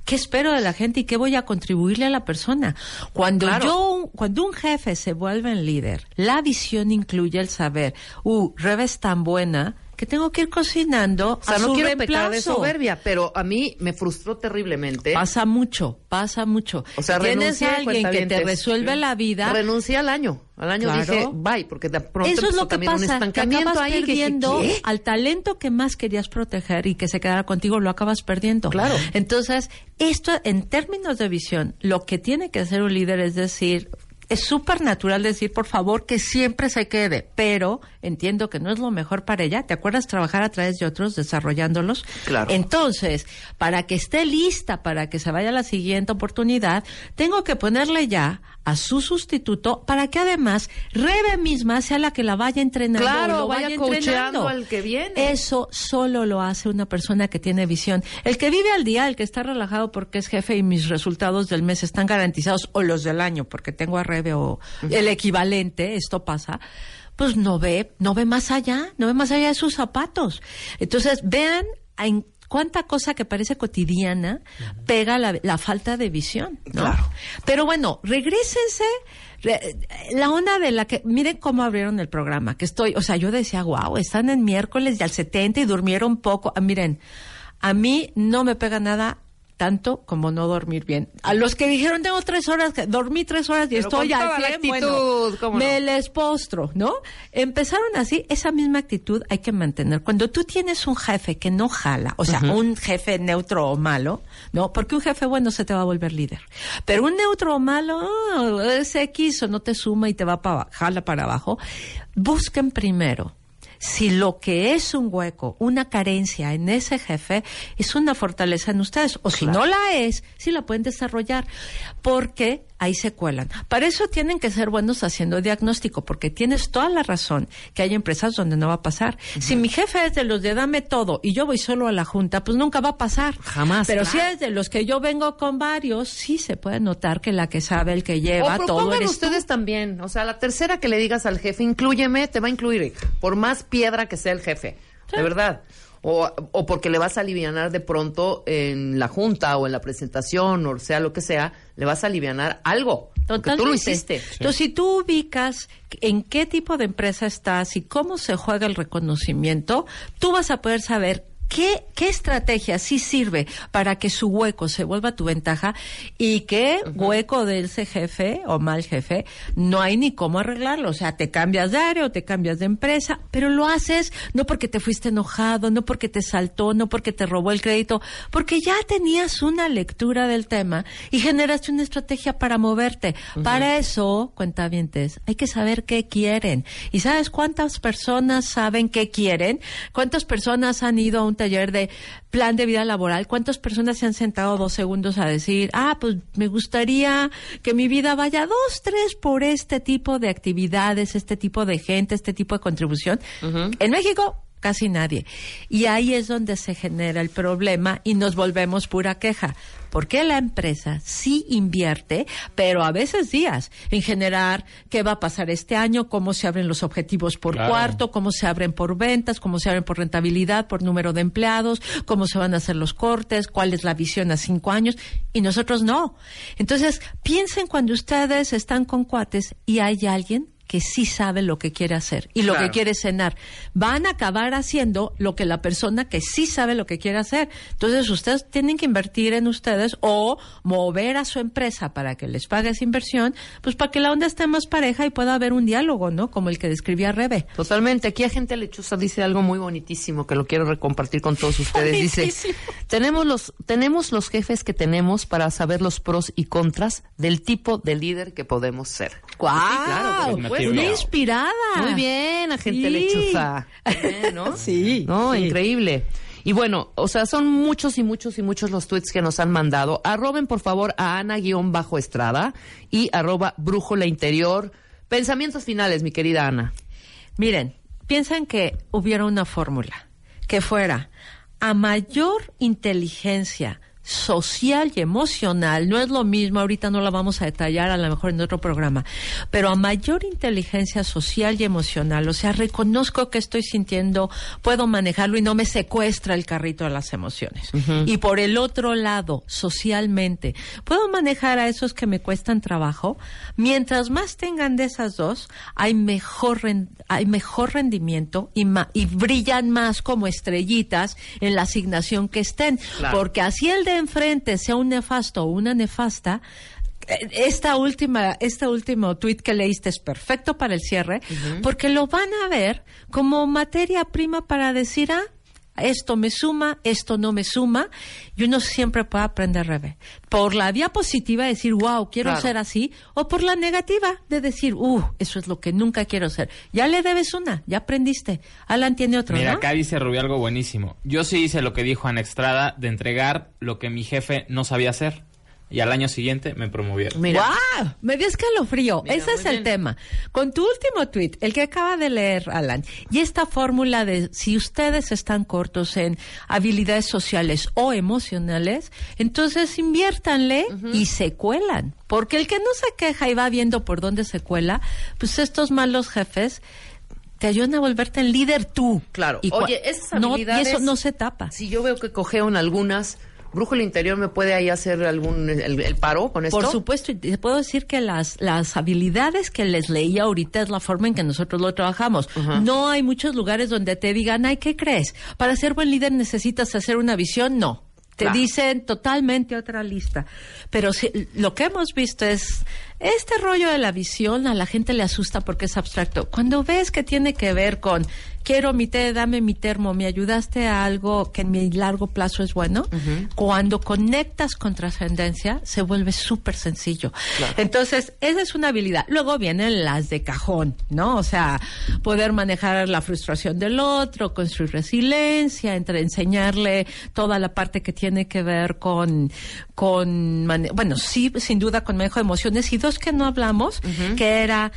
qué espero de la gente y qué voy a contribuirle a la persona. Cuando Claro. yo, cuando un jefe se vuelve en líder, la visión incluye el saber, uh, Rebe es tan buena que tengo que ir cocinando O sea, a no su quiero reemplazo. pecar de soberbia, pero a mí me frustró terriblemente. Pasa mucho, pasa mucho. O sea, Tienes a alguien que te resuelve la vida. Renuncié al año. Al año Claro. dije, bye, porque de pronto Eso es lo que un pasa, que acabas ahí que dije, perdiendo al talento que más querías proteger y que se quedara contigo, lo acabas perdiendo. Claro. Entonces, esto en términos de visión, lo que tiene que hacer un líder es decir, es súper natural decir, por favor, que siempre se quede, pero entiendo que no es lo mejor para ella. ¿Te acuerdas trabajar a través de otros desarrollándolos? Claro. Entonces, para que esté lista para que se vaya a la siguiente oportunidad, tengo que ponerle ya a su sustituto para que además Rebe misma sea la que la vaya entrenando. Claro, o lo vaya coacheando entrenando. al que viene. Eso solo lo hace una persona que tiene visión. El que vive al día, el que está relajado porque es jefe y mis resultados del mes están garantizados, o los del año porque tengo a Rebe o el equivalente, esto pasa pues no ve, no ve más allá, no ve más allá de sus zapatos. Entonces, vean en cuánta cosa que parece cotidiana pega la, la falta de visión, ¿no? Claro. Pero bueno, regresense. re- La onda de la que, miren cómo abrieron el programa, que estoy, o sea, yo decía, wow, están en miércoles y al 70 y durmieron poco. Ah, miren, a mí no me pega nada tanto como no dormir bien. A los que dijeron tengo tres horas, dormí tres horas y Pero estoy al toda la 100, actitud, bueno, ¿cómo no? me les postro, ¿no? Empezaron así, esa misma actitud hay que mantener. Cuando tú tienes un jefe que no jala, o sea, un jefe neutro o malo, ¿no? Porque un jefe bueno se te va a volver líder. Pero un neutro o malo, ah, es X o no te suma y te va para jala para abajo. Busquen primero si lo que es un hueco, una carencia en ese jefe es una fortaleza en ustedes, o si no la es, si la pueden desarrollar, porque ahí se cuelan. Para eso tienen que ser buenos haciendo diagnóstico, porque tienes toda la razón que hay empresas donde no va a pasar. Si mi jefe es de los de dame todo y yo voy solo a la junta, pues nunca va a pasar. Jamás, Pero claro. si es de los que yo vengo con varios, sí se puede notar que la que sabe, el que lleva, o todo eres ustedes también. O sea, la tercera que le digas al jefe, inclúyeme, te va a incluir, por más piedra que sea el jefe. De verdad. O, o porque le vas a alivianar de pronto en la junta o en la presentación o sea lo que sea, le vas a alivianar algo. Porque tú lo Totalmente. hiciste. Entonces, si tú ubicas en qué tipo de empresa estás y cómo se juega el reconocimiento, tú vas a poder saber qué, qué estrategia sí sirve para que su hueco se vuelva tu ventaja y qué hueco de ese jefe o mal jefe no hay ni cómo arreglarlo. O sea, te cambias de área o te cambias de empresa, pero lo haces no porque te fuiste enojado, no porque te saltó, no porque te robó el crédito, porque ya tenías una lectura del tema y generaste una estrategia para moverte. Para eso, cuentavientes, hay que saber qué quieren. ¿Y sabes cuántas personas saben qué quieren? ¿Cuántas personas han ido a un taller de plan de vida laboral? ¿Cuántas personas se han sentado dos segundos a decir, ah, pues me gustaría que mi vida vaya dos, tres por este tipo de actividades, este tipo de gente, este tipo de contribución? En México, casi nadie. Y ahí es donde se genera el problema y nos volvemos pura queja. Porque la empresa sí invierte, pero a veces días, en generar qué va a pasar este año, cómo se abren los objetivos por Claro. cuarto, cómo se abren por ventas, cómo se abren por rentabilidad, por número de empleados, cómo se van a hacer los cortes, cuál es la visión a cinco años, y nosotros no. Entonces, piensen cuando ustedes están con cuates y hay alguien que sí sabe lo que quiere hacer y lo Claro. que quiere cenar. Van a acabar haciendo lo que la persona que sí sabe lo que quiere hacer. Entonces, ustedes tienen que invertir en ustedes o mover a su empresa para que les pague esa inversión, pues para que la onda esté más pareja y pueda haber un diálogo, ¿no? Como el que describía Rebe. Totalmente. Aquí Agente Lechuza dice algo muy bonitísimo que lo quiero recompartir con todos ustedes. Dice, tenemos los, tenemos los jefes que tenemos para saber los pros y contras del tipo de líder que podemos ser. ¡Guau! Sí, claro, por supuesto. Una inspirada. Muy bien, agente Sí. Lechuza. Bien, ¿no? Sí, No, sí. increíble. Y bueno, o sea, son muchos y muchos y muchos los tweets que nos han mandado. Arroben, por favor, a Ana-Estrada y arroba Brújula Interior. Pensamientos finales, mi querida Ana. Miren, piensan que hubiera una fórmula que fuera a mayor inteligencia social y emocional, no es lo mismo, ahorita no la vamos a detallar, a lo mejor en otro programa, pero a mayor inteligencia social y emocional, o sea, reconozco que estoy sintiendo, puedo manejarlo y no me secuestra el carrito de las emociones. Y por el otro lado, socialmente, puedo manejar a esos que me cuestan trabajo, mientras más tengan de esas dos, hay mejor, hay mejor rendimiento y, ma- y brillan más como estrellitas en la asignación que estén. Claro. Porque así el de enfrente sea un nefasto o una nefasta, eh, esta última, este último tuit que leíste es perfecto para el cierre, porque lo van a ver como materia prima para decir, ah, esto me suma, esto no me suma, y uno siempre puede aprender revés. Por la vía positiva decir, wow, quiero Claro. ser así, o por la negativa de decir, uh, eso es lo que nunca quiero ser. Ya le debes una, ya aprendiste. Alan tiene otro, Mira, ¿no? acá dice Rubí algo buenísimo. Yo sí hice lo que dijo Ana Estrada de entregar lo que mi jefe no sabía hacer. Y al año siguiente me promovieron. Mira. ¡Guau! Me dio escalofrío. Mira, Ese es el bien. tema. Con tu último tweet, el que acaba de leer Alan, y esta fórmula de si ustedes están cortos en habilidades sociales o emocionales, entonces inviértanle y se cuelan. Porque el que no se queja y va viendo por dónde se cuela, pues estos malos jefes te ayudan a volverte el líder tú. Claro. Y Oye, esas no, habilidades... y eso no se tapa. Si yo veo que cojeo en algunas, Brújula Interior me puede ahí hacer algún el, el paro con esto. Por supuesto, y te puedo decir que las, las habilidades que les leí ahorita es la forma en que nosotros lo trabajamos. No hay muchos lugares donde te digan, ay, ¿qué crees? Para ser buen líder necesitas hacer una visión. No. Te Claro. dicen totalmente otra lista. Pero si- lo que hemos visto es este rollo de la visión a la gente le asusta porque es abstracto. Cuando ves que tiene que ver con quiero mi té, dame mi termo, me ayudaste a algo que en mi largo plazo es bueno, cuando conectas con trascendencia se vuelve súper sencillo. Entonces, esa es una habilidad. Luego vienen las de cajón, ¿no? O sea, poder manejar la frustración del otro, construir resiliencia, entre enseñarle toda la parte que tiene que ver con, con bueno, sí, sin duda con manejo de emociones y dos que no hablamos, que era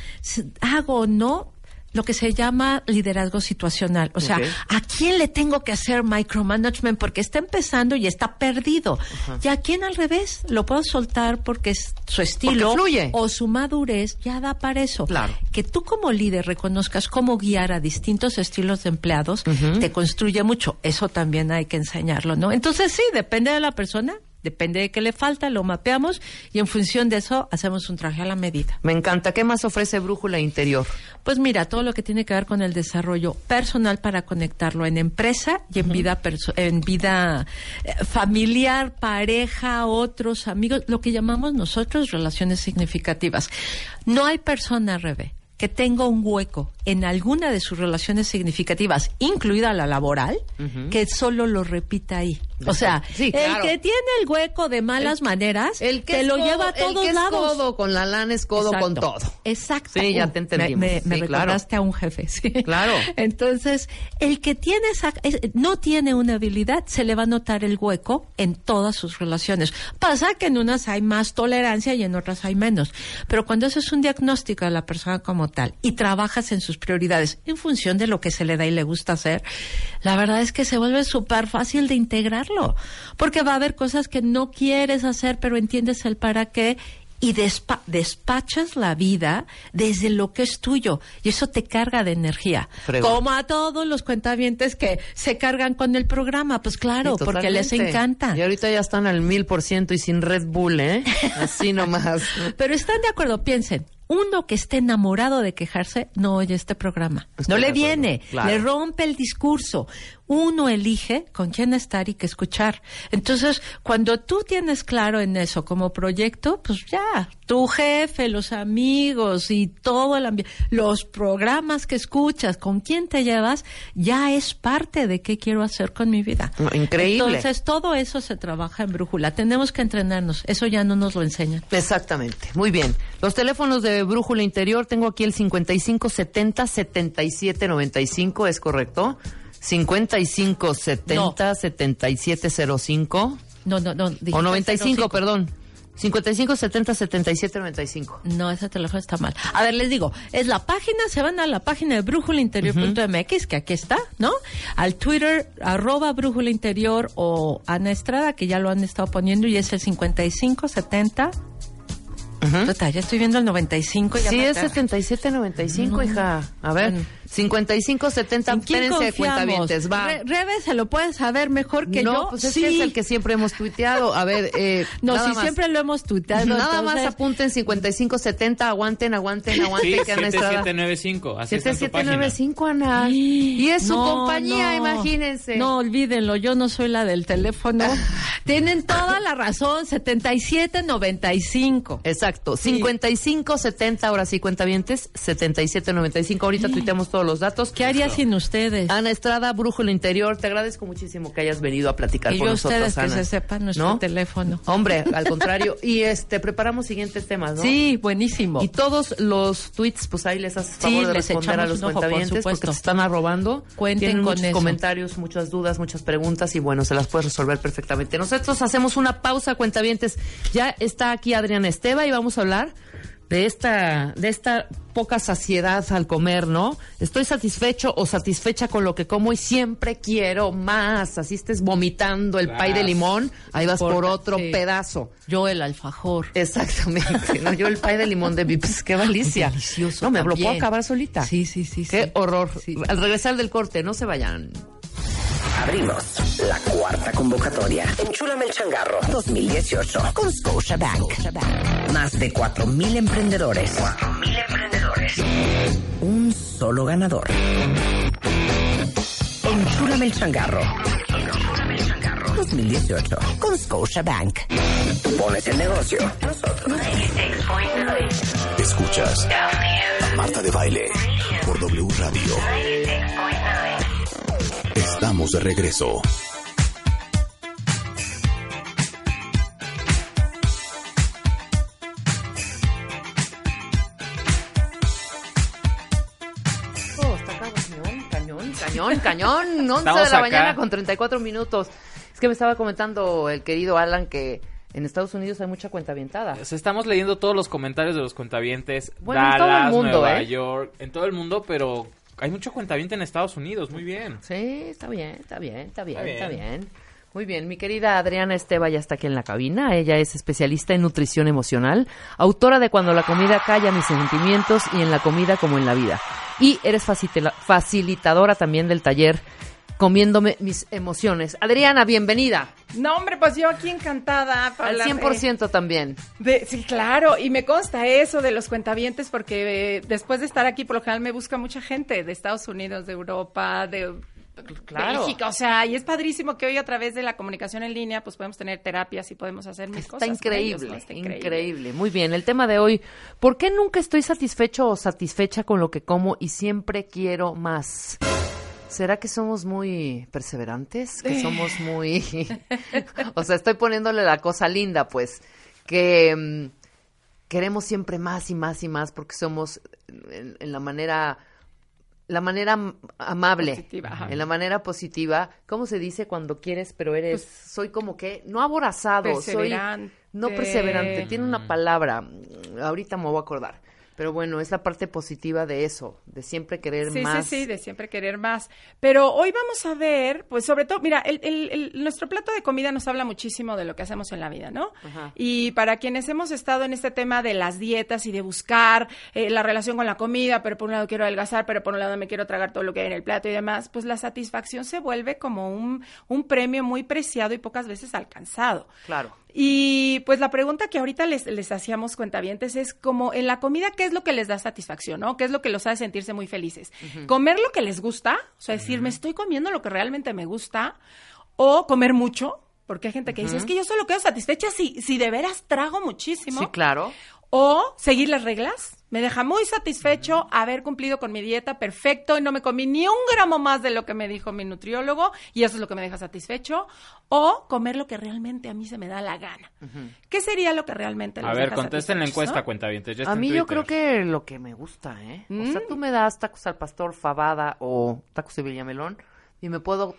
hago o no lo que se llama liderazgo situacional. O sea. ¿a quién le tengo que hacer micromanagement porque está empezando y está perdido? Y a quién al revés lo puedo soltar porque es su estilo fluye. o su madurez ya da para eso. Claro. Que tú como líder reconozcas cómo guiar a distintos estilos de empleados te construye mucho. Eso también hay que enseñarlo, ¿no? Entonces sí, depende de la persona, depende de qué le falta, lo mapeamos y en función de eso hacemos un traje a la medida. Me encanta. ¿Qué más ofrece Brújula Interior? Pues mira, todo lo que tiene que ver con el desarrollo personal para conectarlo en empresa y en vida perso- en vida eh, familiar, pareja, otros amigos, lo que llamamos nosotros relaciones significativas. No hay persona, Rebe, que tenga un hueco en alguna de sus relaciones significativas, incluida la laboral, que solo lo repita ahí. O sea, Sí, claro. el que tiene el hueco de malas maneras, El que te es lo codo- lleva a el todos que es lados. codo con la lana es codo con Exacto. todo. Exacto. Sí, ya te entendimos. Me, me Sí, recordaste a un jefe, sí. Claro. Entonces, el que tiene esa, es- no tiene una habilidad, se le va a notar el hueco en todas sus relaciones. Pasa que en unas hay más tolerancia y en otras hay menos. Pero cuando eso es un diagnóstico de la persona como tal y trabajas en sus prioridades en función de lo que se le da y le gusta hacer, la verdad es que se vuelve súper fácil de Porque va a haber cosas que no quieres hacer, pero entiendes el para qué y despa- despachas la vida desde lo que es tuyo y eso te carga de energía. Como a todos los cuentavientes que se cargan con el programa, pues claro, Sí, porque les encanta. Y ahorita ya están al mil por ciento y sin Red Bull, ¿eh? Así nomás. Pero están de acuerdo, piensen. Uno que esté enamorado de quejarse no oye este programa. Estoy no le viene, claro. le rompe el discurso. Uno elige con quién estar y qué escuchar. Entonces, cuando tú tienes claro en eso como proyecto, pues ya, tu jefe, los amigos y todo el ambiente, los programas que escuchas, con quién te llevas, ya es parte de qué quiero hacer con mi vida. Increíble. Entonces, todo eso se trabaja en brújula. Tenemos que entrenarnos. Eso ya no nos lo enseñan. Exactamente. Muy bien. Los teléfonos de Brújula Interior, tengo aquí el 5570 7795, ¿es correcto? 5570 7705 No, no, no. o dijiste 95, 05. perdón. 5570 7795. No, ese teléfono está mal. A ver, les digo, es la página, se van a la página de brújulainterior.mx, que aquí está, ¿no? Al Twitter, arroba brújula interior o Ana Estrada, que ya lo han estado poniendo, y es el 5570. Puta, ya estoy viendo el 95. y Sí, es aterra. 7795, hija. A ver, Bueno. 5570, ¿En quién espérense, cuentavientes, va. Re- Rebe se lo puede saber mejor que no, yo. pues es sí. que es el que siempre hemos tuiteado. A ver, eh, No, nada sí, más. siempre lo hemos tuiteado. Nada más apunten 5570, aguanten, aguanten, Sí, aguanten, que Ana Estrada. 7795. Así está en tu página. 7795, Ana. Y es su No, compañía, no. imagínense. No, olvídenlo, yo no soy la del teléfono. Tienen toda la razón, 7795. Exacto, 5570, ahora sí, cuentavientes, 7795. Ahorita tuiteamos todos los datos. ¿Qué haría sin ustedes? Ana Estrada, Brújula Interior, te agradezco muchísimo que hayas venido a platicar y con nosotros, ustedes que Ana. se sepan nuestro ¿No? teléfono. Hombre, al contrario. Y este, preparamos siguientes temas, ¿no? Sí, buenísimo. Y todos los tweets, pues ahí les haces Sí, favor de les responder a los ojo, por porque te están arrobando. Cuenten Tienen con muchos eso. comentarios, muchas dudas, muchas preguntas y bueno, se las puedes resolver perfectamente. Nosotros hacemos una pausa, cuentavientes. Ya está aquí Adriana Esteva y vamos a hablar de esta, de esta poca saciedad al comer, ¿no? Estoy satisfecho o satisfecha con lo que como y siempre quiero más. Así estés vomitando el pay de limón, ahí vas por otro sí. pedazo. Yo el alfajor. Exactamente. ¿no? Yo el pay de limón de Vips, qué delicia. Delicioso No, me lo puedo también. acabar solita. Sí, sí, sí. Qué sí. horror. Sí. Al regresar del corte, no se vayan. Abrimos la cuarta convocatoria. Enchúlame el changarro 2018 con Scotiabank. Más de 4.000 emprendedores. 4.000 emprendedores. Un solo ganador. Enchúlame el changarro. 2018 con Scotia Bank. Pones el negocio. Nosotros. Escuchas a Marta de Baile por W Radio. Estamos de regreso. Oh, está cañón, cañón, cañón, cañón. 11 Estamos de la acá. mañana con 34 minutos. Es que me estaba comentando el querido Alan que en Estados Unidos hay mucha cuenta avientada. Sea, estamos leyendo todos los comentarios de los cuentavientes. Bueno, en todo el mundo, Nueva ¿eh? York, en todo el mundo, pero hay mucho cuentaviente en Estados Unidos, muy bien. Sí, está bien, está bien, está bien, Está está bien. bien. Muy bien, mi querida Adriana Esteba ya está aquí en la cabina. Ella es especialista en nutrición emocional, autora de Cuando la comida calla mis sentimientos y en la comida como en la vida. Y eres facilitadora también del taller Comiéndome mis emociones. Adriana, bienvenida. No, hombre, pues yo aquí encantada. Al hablar 100% también. de- de- sí, claro, y me consta eso de los cuentavientes porque eh, después de estar aquí, por lo general me busca mucha gente de Estados Unidos, de Europa, de Claro. Bélgica, o sea, y es padrísimo que hoy a través de la comunicación en línea pues podemos tener terapias y podemos hacer mil Está cosas. increíble, ellos, ¿no? Está increíble, Muy bien, el tema de hoy, ¿por qué nunca estoy satisfecho o satisfecha con lo que como y siempre quiero más? ¿Será que somos muy perseverantes? ¿Que somos muy... o sea, estoy poniéndole la cosa linda, pues, que mm, queremos siempre más y más y más porque somos en, en la manera... La manera am- amable, Positiva, ajá. en la manera positiva, ¿cómo se dice cuando quieres, pero eres, soy como que, no aborazado, soy Perseverante. no perseverante, tiene una palabra, mm, ahorita me voy a acordar. Pero bueno, es la parte positiva de eso, de siempre querer Sí, más. sí, sí, de siempre querer más. Pero hoy vamos a ver, pues sobre todo, mira, el, el- el- nuestro plato de comida nos habla muchísimo de lo que hacemos en la vida, ¿no? Ajá. Y para quienes hemos estado en este tema de las dietas y de buscar eh, la relación con la comida, pero por un lado quiero adelgazar, pero por un lado me quiero tragar todo lo que hay en el plato y demás, pues la satisfacción se vuelve como un, un premio muy preciado y pocas veces alcanzado. Claro. Y pues la pregunta que ahorita les, les hacíamos cuentavientes es como en la comida, ¿qué es lo que les da satisfacción, no? ¿Qué es lo que los hace sentirse muy felices? ¿Comer lo que les gusta? O sea, decir, me estoy comiendo lo que realmente me gusta. O comer mucho, porque hay gente que dice, es que yo solo quedo satisfecha si, si de veras trago muchísimo. Sí, claro. O seguir las reglas. Me deja muy satisfecho haber cumplido con mi dieta perfecto y no me comí ni un gramo más de lo que me dijo mi nutriólogo y eso es lo que me deja satisfecho. O comer lo que realmente a mí se me da la gana. ¿Qué sería lo que realmente A les ver, deja contesten la encuesta, no? ya está A mí yo Twitter. creo que lo que me gusta, ¿eh? O Mm. sea, tú me das tacos al pastor, fabada o tacos de villamelón y me puedo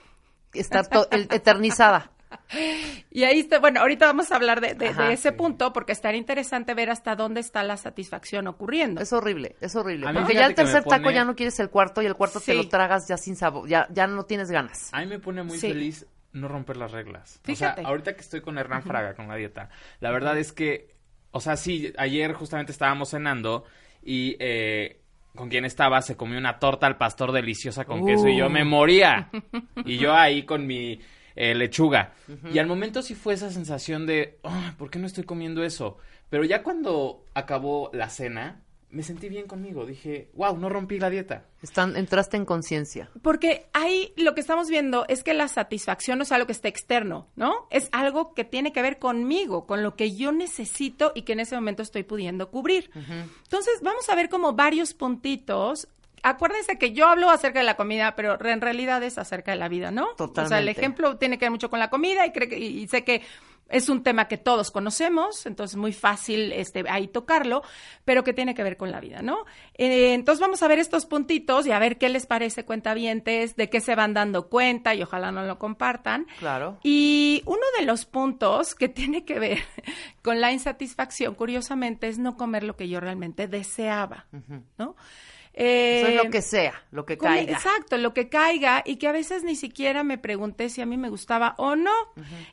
estar eternizada. Y ahí está, bueno, ahorita vamos a hablar de, de- de Ajá. ese punto porque estaría interesante ver hasta dónde está la satisfacción ocurriendo. Es horrible, es horrible. A Porque ya el tercer taco ya no quieres el cuarto y el cuarto te lo tragas ya sin sabor, ya, ya no tienes ganas. A mí me pone muy Sí. feliz no romper las reglas. Fíjate. O sea, ahorita que estoy con Hernán Fraga, con la dieta, la verdad es que, o sea, sí, ayer justamente estábamos cenando y eh, con quien estaba se comió una torta al pastor deliciosa con queso y yo me moría. Y yo ahí con mi eh, lechuga. Y al momento sí fue esa sensación de, "Ah, ¿por qué no estoy comiendo eso? Pero ya cuando acabó la cena, me sentí bien conmigo. Dije, wow, no rompí la dieta. Están, entraste en conciencia. Porque ahí lo que estamos viendo es que la satisfacción no es algo que esté externo, ¿no? Es algo que tiene que ver conmigo, con lo que yo necesito y que en ese momento estoy pudiendo cubrir. Entonces, vamos a ver como varios puntitos. Acuérdense que yo hablo acerca de la comida, pero en realidad es acerca de la vida, ¿no? O sea, el Totalmente. ejemplo tiene que ver mucho con la comida y, creo que- y sé que es un tema que todos conocemos, entonces muy fácil este, ahí tocarlo, pero que tiene que ver con la vida, ¿no? Eh, entonces vamos a ver estos puntitos y a ver qué les parece cuentavientes, de qué se van dando cuenta y ojalá no lo compartan. Claro. Y uno de los puntos que tiene que ver con la insatisfacción, curiosamente, es no comer lo que yo realmente deseaba, ¿no? Eso es Eh, lo que sea, lo que Come- caiga. Exacto, lo que caiga y que a veces ni siquiera me pregunté si a mí me gustaba o no.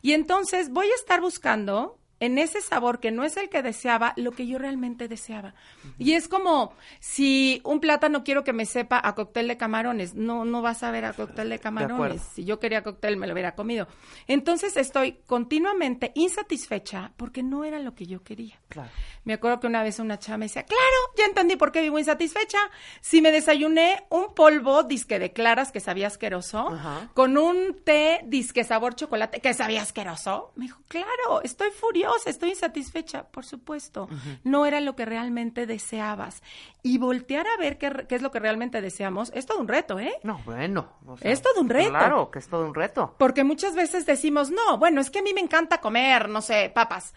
Y entonces voy a estar buscando en ese sabor que no es el que deseaba, lo que yo realmente deseaba. Y es como si un plátano quiero que me sepa a cóctel de camarones, no, no vas a ver a cóctel de camarones. si yo quería cóctel, me lo hubiera comido. Entonces estoy continuamente insatisfecha porque no era lo que yo quería. Claro. Me acuerdo que una vez una chava me decía, claro, ya entendí por qué vivo insatisfecha. Si me desayuné un polvo disque de claras que sabía asqueroso, con un té disque sabor chocolate que sabía asqueroso, me dijo, claro, estoy furiosa, estoy insatisfecha. Por supuesto, no era lo que realmente deseabas. Y voltear a ver qué, qué es lo que realmente deseamos es todo un reto, ¿eh? No, bueno. o Es todo un reto. Claro, que es todo un reto. Porque muchas veces decimos, no, bueno, es que a mí me encanta comer, no sé, papas.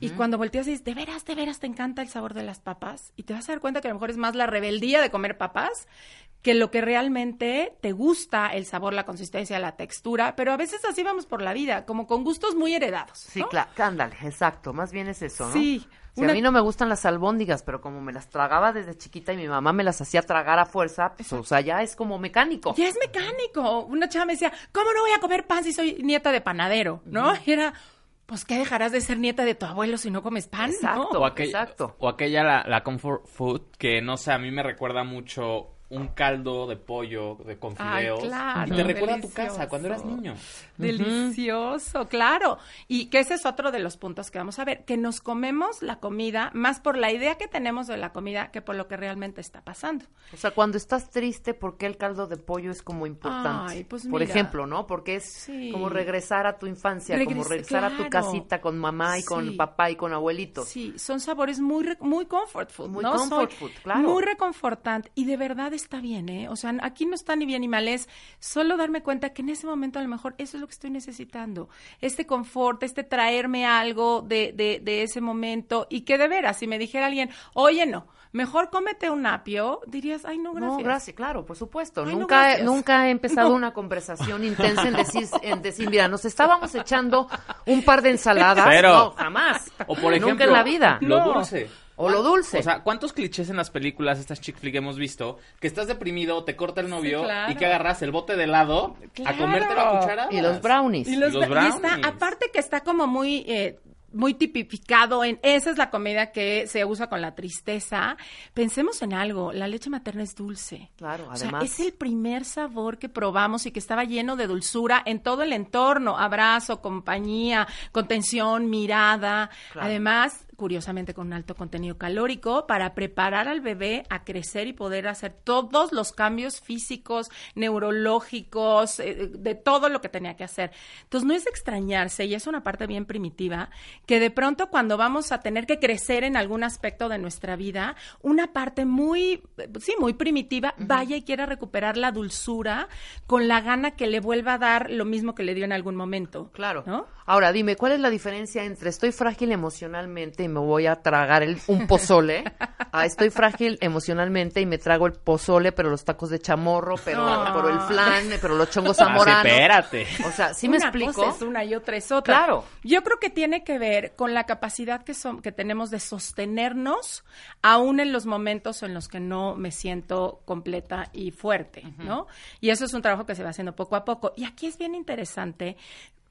Y cuando volteas y dices, ¿de veras, de veras te encanta el sabor de las papas? Y te vas a dar cuenta que a lo mejor es más la rebeldía de comer papas que lo que realmente te gusta, el sabor, la consistencia, la textura. Pero a veces así vamos por la vida, como con gustos muy heredados. Sí, claro, ándale, exacto, más bien es eso, ¿no? Sí, Si una- a mí no me gustan las albóndigas, pero como me las tragaba desde chiquita y mi mamá me las hacía tragar a fuerza, pues, o sea, ya es como mecánico. Ya es mecánico. Una chava me decía, ¿cómo no voy a comer pan si soy nieta de panadero? ¿No? Y era, pues, ¿qué dejarás de ser nieta de tu abuelo si no comes pan? ¿no? Exacto. O, aquella, Exacto. o aquella la, la comfort food que no sé, a mí me recuerda mucho un caldo de pollo de con Ay, fideos. claro, y te recuerda a tu casa delicioso. cuando eras niño. Delicioso, claro. Y que ese es otro de los puntos que vamos a ver, que nos comemos la comida más por la idea que tenemos de la comida que por lo que realmente está pasando. O sea, cuando estás triste, ¿por qué el caldo de pollo es como importante? Ay, pues Por mira. ejemplo, ¿no? Porque es Sí. como regresar a tu infancia, como Regres- regresar a tu casita con mamá y Sí. con papá y con abuelitos. Sí, son sabores muy re- muy comfort food, Muy ¿no? comfort Soy food, claro. Muy reconfortante y de verdad está bien, ¿eh? O sea, aquí no está ni bien ni mal, es solo darme cuenta que en ese momento a lo mejor eso es lo que estoy necesitando. Este confort, este traerme algo de, de, de ese momento y que de veras, si me dijera alguien, oye, no, mejor cómete un apio, dirías, ay, no, gracias. No, gracias, claro, por supuesto. Ay, no, nunca, nunca he empezado No. una conversación intensa en decir, en decir, mira, nos estábamos echando un par de ensaladas. Cero. No, jamás. O por ejemplo, Nunca en la vida. lo No. dulce. O lo dulce. O sea, ¿cuántos clichés en las películas, estas chick flick que hemos visto, que estás deprimido, te corta el novio claro. y que agarras el bote de helado a comerte la cuchara? y los brownies. Y, los, los y está, brownies. aparte que está como muy, eh, muy tipificado en, esa es la comida que se usa con la tristeza. Pensemos en algo, la leche materna es dulce. Claro, O sea, además. es el primer sabor que probamos y que estaba lleno de dulzura en todo el entorno, abrazo, compañía, contención, mirada. Claro. Además, curiosamente con un alto contenido calórico para preparar al bebé a crecer y poder hacer todos los cambios físicos, neurológicos, eh, de todo lo que tenía que hacer. Entonces no es de extrañarse y es una parte bien primitiva que de pronto cuando vamos a tener que crecer en algún aspecto de nuestra vida, una parte muy, sí, muy primitiva, vaya y quiera recuperar la dulzura con la gana que le vuelva a dar lo mismo que le dio en algún momento. Claro. ¿No? Ahora, dime, ¿cuál es la diferencia entre estoy frágil emocionalmente y me voy a tragar el, un pozole a estoy frágil emocionalmente y me trago el pozole, pero los tacos de chamorro, pero, No. pero el flan, pero los chongos Ah, zamoranos? espérate. O sea, ¿sí me una explico? cosa es una y otra es otra. Claro. Yo creo que tiene que ver con la capacidad que, son, que tenemos de sostenernos aún en los momentos en los que no me siento completa y fuerte, ¿no? Y eso es un trabajo que se va haciendo poco a poco. Y aquí es bien interesante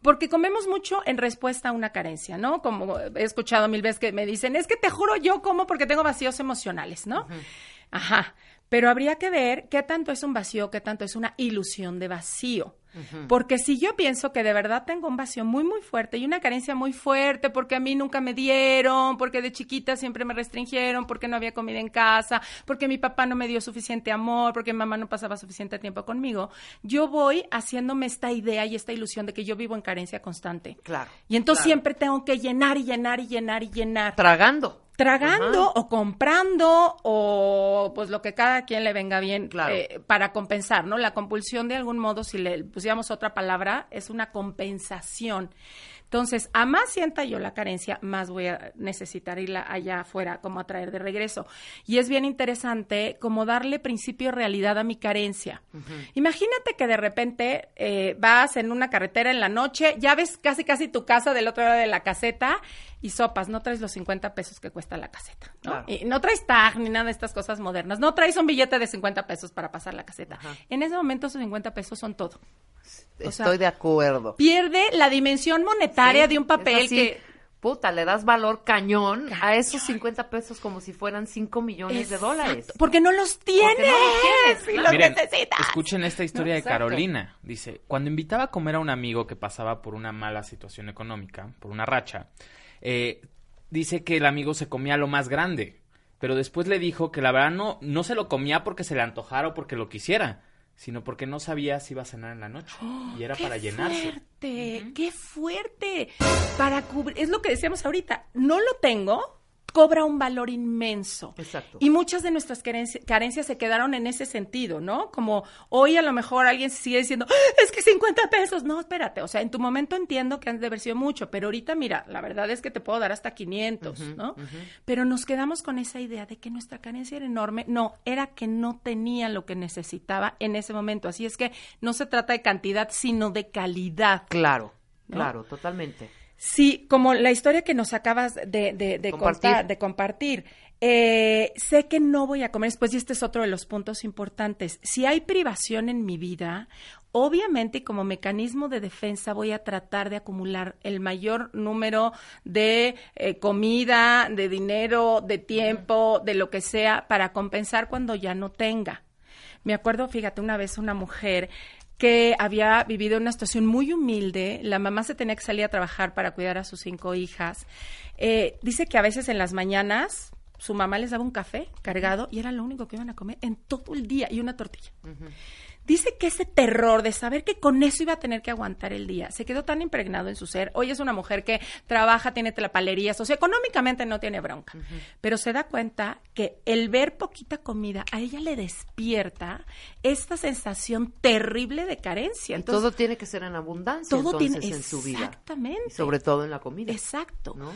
porque comemos mucho en respuesta a una carencia, ¿no? Como he escuchado mil veces que me dicen, es que te juro yo como porque tengo vacíos emocionales, ¿no? Ajá. Pero habría que ver qué tanto es un vacío, qué tanto es una ilusión de vacío. Porque si yo pienso que de verdad tengo un vacío muy, muy fuerte y una carencia muy fuerte porque a mí nunca me dieron, porque de chiquita siempre me restringieron, porque no había comida en casa, porque mi papá no me dio suficiente amor, porque mi mamá no pasaba suficiente tiempo conmigo, yo voy haciéndome esta idea y esta ilusión de que yo vivo en carencia constante. Claro, Y entonces claro. siempre tengo que llenar y llenar y llenar y llenar Tragando. tragando o comprando o pues lo que cada quien le venga bien Claro. eh, para compensar, ¿no? La compulsión de algún modo, si le pusiéramos otra palabra, es una compensación. Entonces, a más sienta yo la carencia, más voy a necesitar irla allá afuera, como a traer de regreso. Y es bien interesante como darle principio y realidad a mi carencia. Imagínate que de repente eh, vas en una carretera en la noche, ya ves casi casi tu casa del otro lado de la caseta y sopas, no traes los 50 pesos que cuesta la caseta, ¿no? Claro. Y no traes tag ni nada de estas cosas modernas, no traes un billete de 50 pesos para pasar la caseta. En ese momento esos 50 pesos son todo. O sea, Estoy de acuerdo. Pierde la dimensión monetaria Sí, de un papel así. que puta, le das valor cañón, a esos 50 pesos como si fueran 5 millones de dólares. Porque no los tienes. Porque no los tienes. y los Miren, necesitas. escuchen esta historia de. Carolina. Dice, cuando invitaba a comer a un amigo que pasaba por una mala situación económica, por una racha, eh, dice que el amigo se comía lo más grande, pero después le dijo que la verdad no, no se lo comía porque se le antojara o porque lo quisiera, sino porque no sabía si iba a cenar en la noche y era ¡Qué para llenarse. fuerte! ¡Qué fuerte! Para cubrir, es lo que decíamos ahorita, no lo tengo, cobra un valor inmenso. Exacto. Y muchas de nuestras carencias, se quedaron en ese sentido, ¿no? Como hoy a lo mejor alguien sigue diciendo, "Ah, es que 50 pesos. No, espérate, o sea, en tu momento entiendo que han de haber sido mucho, pero ahorita mira, la verdad es que te puedo dar hasta 500, ¿no? Pero nos quedamos con esa idea de que nuestra carencia era enorme. No, era que no tenía lo que necesitaba en ese momento. Así es que no se trata de cantidad, sino de calidad. Claro, ¿No? claro, totalmente. Sí, como la historia que nos acabas de, de, de Compartir. contar, de compartir. Eh, sé que no voy a comer después y este es otro de los puntos importantes. Si hay privación en mi vida, obviamente como mecanismo de defensa voy a tratar de acumular el mayor número de eh, comida, de dinero, de tiempo, de lo que sea, para compensar cuando ya no tenga. Me acuerdo, fíjate, una vez una mujer que había vivido una situación muy humilde, la mamá se tenía que salir a trabajar para cuidar a sus cinco hijas. Eh, dice que a veces en las mañanas su mamá les daba un café cargado y era lo único que iban a comer en todo el día y una tortilla. Dice que ese terror de saber que con eso iba a tener que aguantar el día se quedó tan impregnado en su ser. Hoy es una mujer que trabaja, tiene tlapalería, socioeconómicamente no tiene bronca, pero se da cuenta que el ver poquita comida a ella le despierta esta sensación terrible de carencia. Entonces, todo tiene que ser en abundancia todo entonces tiene en su vida. exactamente. Sobre todo en la comida. Exacto. ¿no?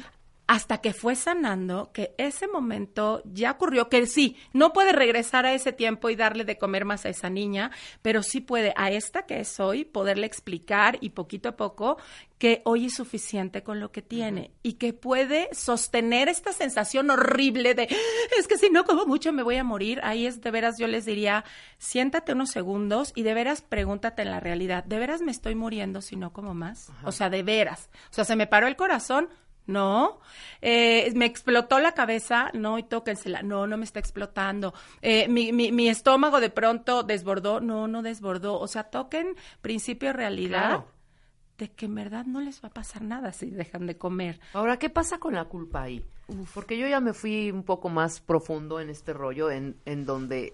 Hasta que fue sanando, que ese momento ya ocurrió, que sí, no puede regresar a ese tiempo y darle de comer más a esa niña, pero sí puede a esta que es hoy poderle explicar y poquito a poco que hoy es suficiente con lo que tiene y que puede sostener esta sensación horrible de es que si no como mucho me voy a morir. Ahí es de veras, yo les diría, siéntate unos segundos y de veras pregúntate en la realidad, ¿de veras me estoy muriendo si no como más? O sea, de veras. O sea, se me paró el corazón, no. Eh, me explotó la cabeza, no, y tóquensela. No, no me está explotando. Eh, mi, mi, mi estómago de pronto desbordó, no, no desbordó. O sea, toquen principio realidad Claro. de que en verdad no les va a pasar nada si dejan de comer. Ahora, ¿qué pasa con la culpa ahí? Porque yo ya me fui un poco más profundo en este rollo, en, en donde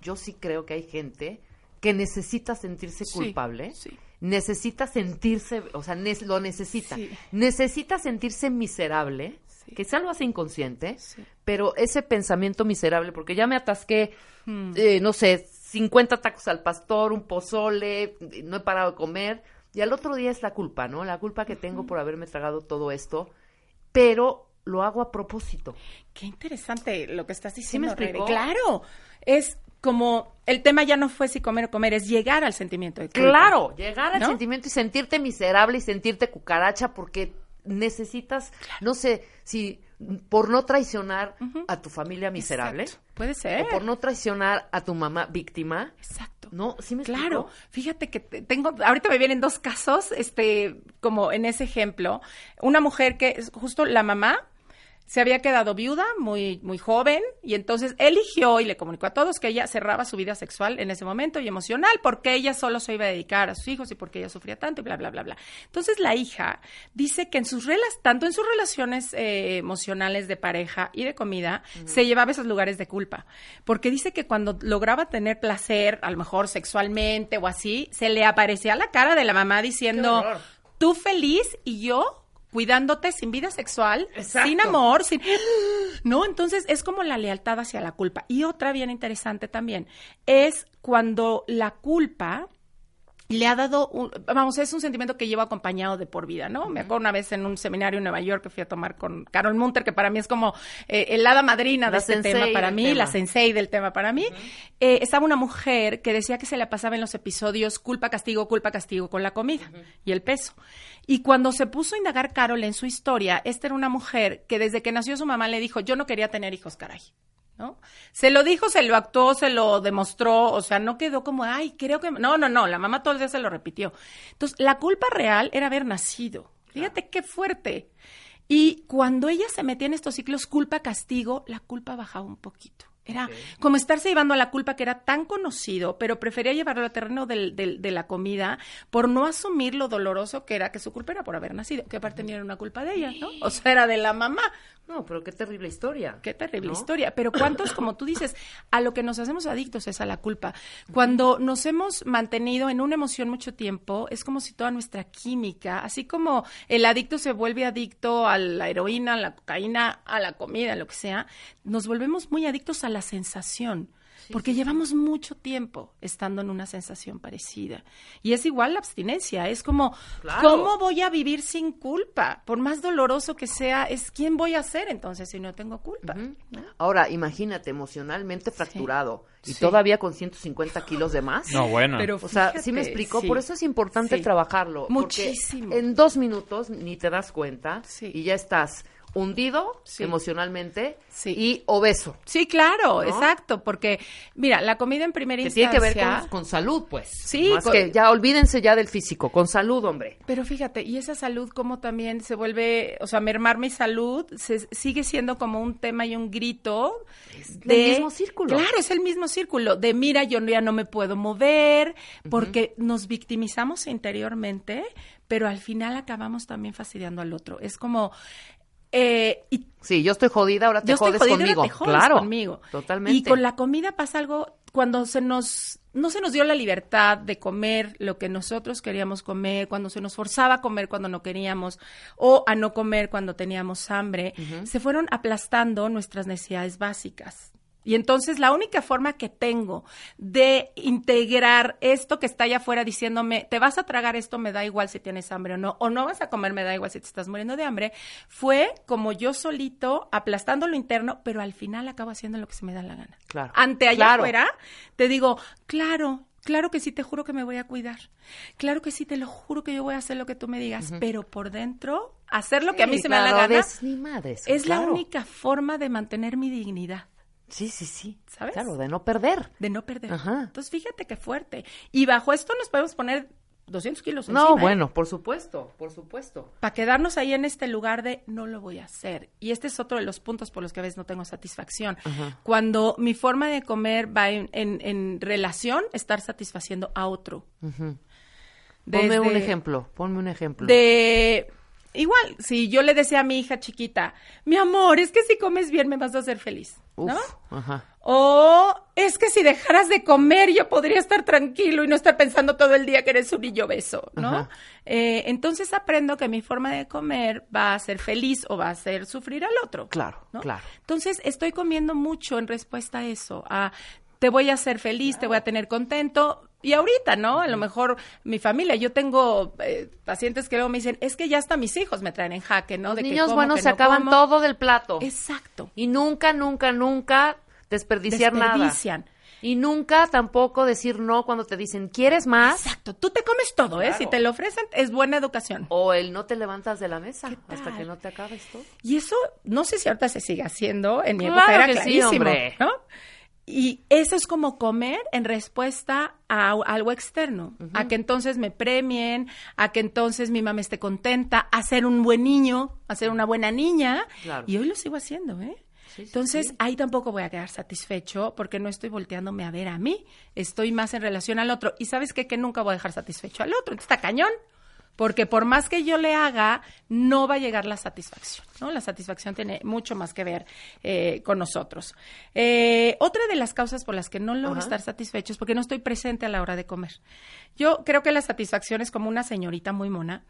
yo sí creo que hay gente que necesita sentirse Sí, culpable, sí. Necesita sentirse, o sea, ne- lo necesita, Sí. necesita sentirse miserable, Sí. que sea lo hace inconsciente, Sí. pero ese pensamiento miserable, porque ya me atasqué, Hmm. eh, no sé, 50 tacos al pastor, un pozole, no he parado de comer, y al otro día es la culpa, ¿no? La culpa que tengo por haberme tragado todo esto, pero lo hago a propósito. Qué interesante lo que estás me diciendo, Rebe. explicó? Claro, es como el tema ya no fue si comer o comer, es llegar al sentimiento de culpa. Claro, llegar al ¿No? sentimiento y sentirte miserable y sentirte cucaracha porque necesitas, no sé, si por no traicionar a tu familia miserable Exacto. Puede ser. o por no traicionar a tu mamá víctima, Exacto. ¿no? ¿Sí me Claro, explico? fíjate que te- tengo, ahorita me vienen dos casos, este, como en ese ejemplo, una mujer que es justo la mamá se había quedado viuda muy, muy joven y entonces eligió y le comunicó a todos que ella cerraba su vida sexual en ese momento y emocional porque ella solo se iba a dedicar a sus hijos y porque ella sufría tanto y bla, bla, bla, bla. Entonces la hija dice que en sus relas, tanto en sus relaciones eh, emocionales de pareja y de comida, se llevaba esos lugares de culpa. Porque dice que cuando lograba tener placer, a lo mejor sexualmente o así, se le aparecía la cara de la mamá diciendo, tú feliz y yo cuidándote sin vida sexual, Exacto. sin amor, sin... No, entonces es como la lealtad hacia la culpa. Y otra bien interesante también es cuando la culpa le ha dado, un- vamos, es un sentimiento que llevo acompañado de por vida, ¿no? Me acuerdo una vez en un seminario en Nueva York que fui a tomar con Carol Munter, que para mí es como eh, el hada madrina de La este tema para mí, tema. la sensei del tema para mí. Eh, estaba una mujer que decía que se le pasaba en los episodios culpa, castigo, culpa, castigo con la comida y el peso. Y cuando se puso a indagar Carol en su historia, esta era una mujer que desde que nació su mamá le dijo, yo no quería tener hijos, caray. ¿No? Se lo dijo, se lo actuó, se lo demostró, o sea, no quedó como, ay, creo que... No, no, no, la mamá todo el día se lo repitió. Entonces, la culpa real era haber nacido. Fíjate qué fuerte. Y cuando ella se metía en estos ciclos culpa-castigo, la culpa bajaba un poquito. Era como estarse llevando a la culpa que era tan conocido, pero prefería llevarlo al terreno del, del- de la comida por no asumir lo doloroso que era que su culpa era por haber nacido, que aparte ni era una culpa de ella, ¿no? O sea, era de la mamá. No, pero qué terrible historia. Qué terrible ¿No? historia. Pero cuántos, como tú dices, a lo que nos hacemos adictos es a la culpa. Cuando nos hemos mantenido en una emoción mucho tiempo, es como si toda nuestra química, así como el adicto se vuelve adicto a la heroína, a la cocaína, a la comida, lo que sea, nos volvemos muy adictos a la sensación. Porque llevamos mucho tiempo estando en una sensación parecida. Y es igual la abstinencia. Es como, Claro. ¿cómo voy a vivir sin culpa? Por más doloroso que sea, es quién voy a ser entonces si no tengo culpa. ¿no? Ahora, imagínate, emocionalmente fracturado y Sí. todavía con 150 kilos de más. No, bueno. Pero O sea, sí me explicó, sí. por eso es importante Sí. trabajarlo. porque Muchísimo. En dos minutos ni te das cuenta Sí. y ya estás hundido Sí. emocionalmente Sí. y obeso. Sí, claro, ¿No? exacto, porque mira, la comida en primera Que tiene instancia. que ver con, con salud, pues. Sí, Más con- que ya olvídense ya del físico, con salud, hombre. Pero fíjate, y esa salud como también se vuelve, o sea, mermar mi salud, se, sigue siendo como un tema y un grito. del mismo círculo. Claro, es el mismo círculo. De mira, yo ya no me puedo mover, porque nos victimizamos interiormente, pero al final acabamos también fastidiando al otro. Es como, eh, y Sí, yo estoy jodida, ahora te yo estoy jodes jodida, ahora conmigo. te jodes claro, conmigo. Totalmente. Y con la comida pasa algo cuando se nos no se nos dio la libertad de comer lo que nosotros queríamos comer, cuando se nos forzaba a comer cuando no queríamos o a no comer cuando teníamos hambre, se fueron aplastando nuestras necesidades básicas. Y entonces la única forma que tengo de integrar esto que está allá afuera diciéndome, te vas a tragar esto, me da igual si tienes hambre o no, o no vas a comer, me da igual si te estás muriendo de hambre, fue como yo solito aplastando lo interno, pero al final acabo haciendo lo que se me da la gana. Claro. Ante allá Claro. afuera, te digo, claro, claro que sí, te juro que me voy a cuidar. Claro que sí, te lo juro que yo voy a hacer lo que tú me digas, pero por dentro, hacer lo que a mí se me da la gana ni madres, es la única forma de mantener mi dignidad. Sí, sí, sí. ¿Sabes? Claro, de no perder. de no perder. Ajá. Entonces, fíjate qué fuerte. Y bajo esto nos podemos poner 200 kilos No, encima, ¿eh? bueno, por supuesto, por supuesto. Para quedarnos ahí en este lugar de no lo voy a hacer. Y este es otro de los puntos por los que a veces no tengo satisfacción. Cuando mi forma de comer va en, en- en relación estar satisfaciendo a otro. Ponme un ejemplo, ponme un ejemplo. De... Igual, si yo le decía a mi hija chiquita, mi amor, es que si comes bien me vas a hacer feliz, Uf, ¿no? ajá. O es que si dejaras de comer yo podría estar tranquilo y no estar pensando todo el día que eres un niño beso, ¿no? Eh, entonces aprendo que mi forma de comer va a ser feliz o va a hacer sufrir al otro. Claro, ¿no? claro. Entonces estoy comiendo mucho en respuesta a eso, a te voy a hacer feliz, te voy a tener contento. Y ahorita, ¿no? A lo mejor mi familia, yo tengo eh, pacientes que luego me dicen, es que ya hasta mis hijos me traen en jaque, ¿no? Los de que niños como, buenos que se no acaban como. todo del plato. Exacto. Y nunca, nunca, nunca desperdiciar nada. Desperdician. Y nunca tampoco decir no cuando te dicen, ¿quieres más? Exacto, tú te comes todo, ¿eh? Si te lo ofrecen, es buena educación. O el no te levantas de la mesa ¿Qué hasta que no te acabes todo. Y eso, no sé si ahorita se sigue haciendo, en mi Claro época era que sí, clarísimo, hombre. ¿no? Y eso es como comer en respuesta a algo externo, a que entonces me premien, a que entonces mi mamá esté contenta, a ser un buen niño, a ser una buena niña. Claro. Y hoy lo sigo haciendo, ¿eh? Sí, Entonces, sí. ahí tampoco voy a quedar satisfecho porque no estoy volteándome a ver a mí, estoy más en relación al otro. Y sabes qué? que nunca voy a dejar satisfecho al otro. Entonces, está cañón. Porque por más que yo le haga, no va a llegar la satisfacción, ¿no? La satisfacción tiene mucho más que ver eh, con nosotros. Eh, otra de las causas por las que no logro Ajá. estar satisfecho es porque no estoy presente a la hora de comer. Yo creo que la satisfacción es como una señorita muy mona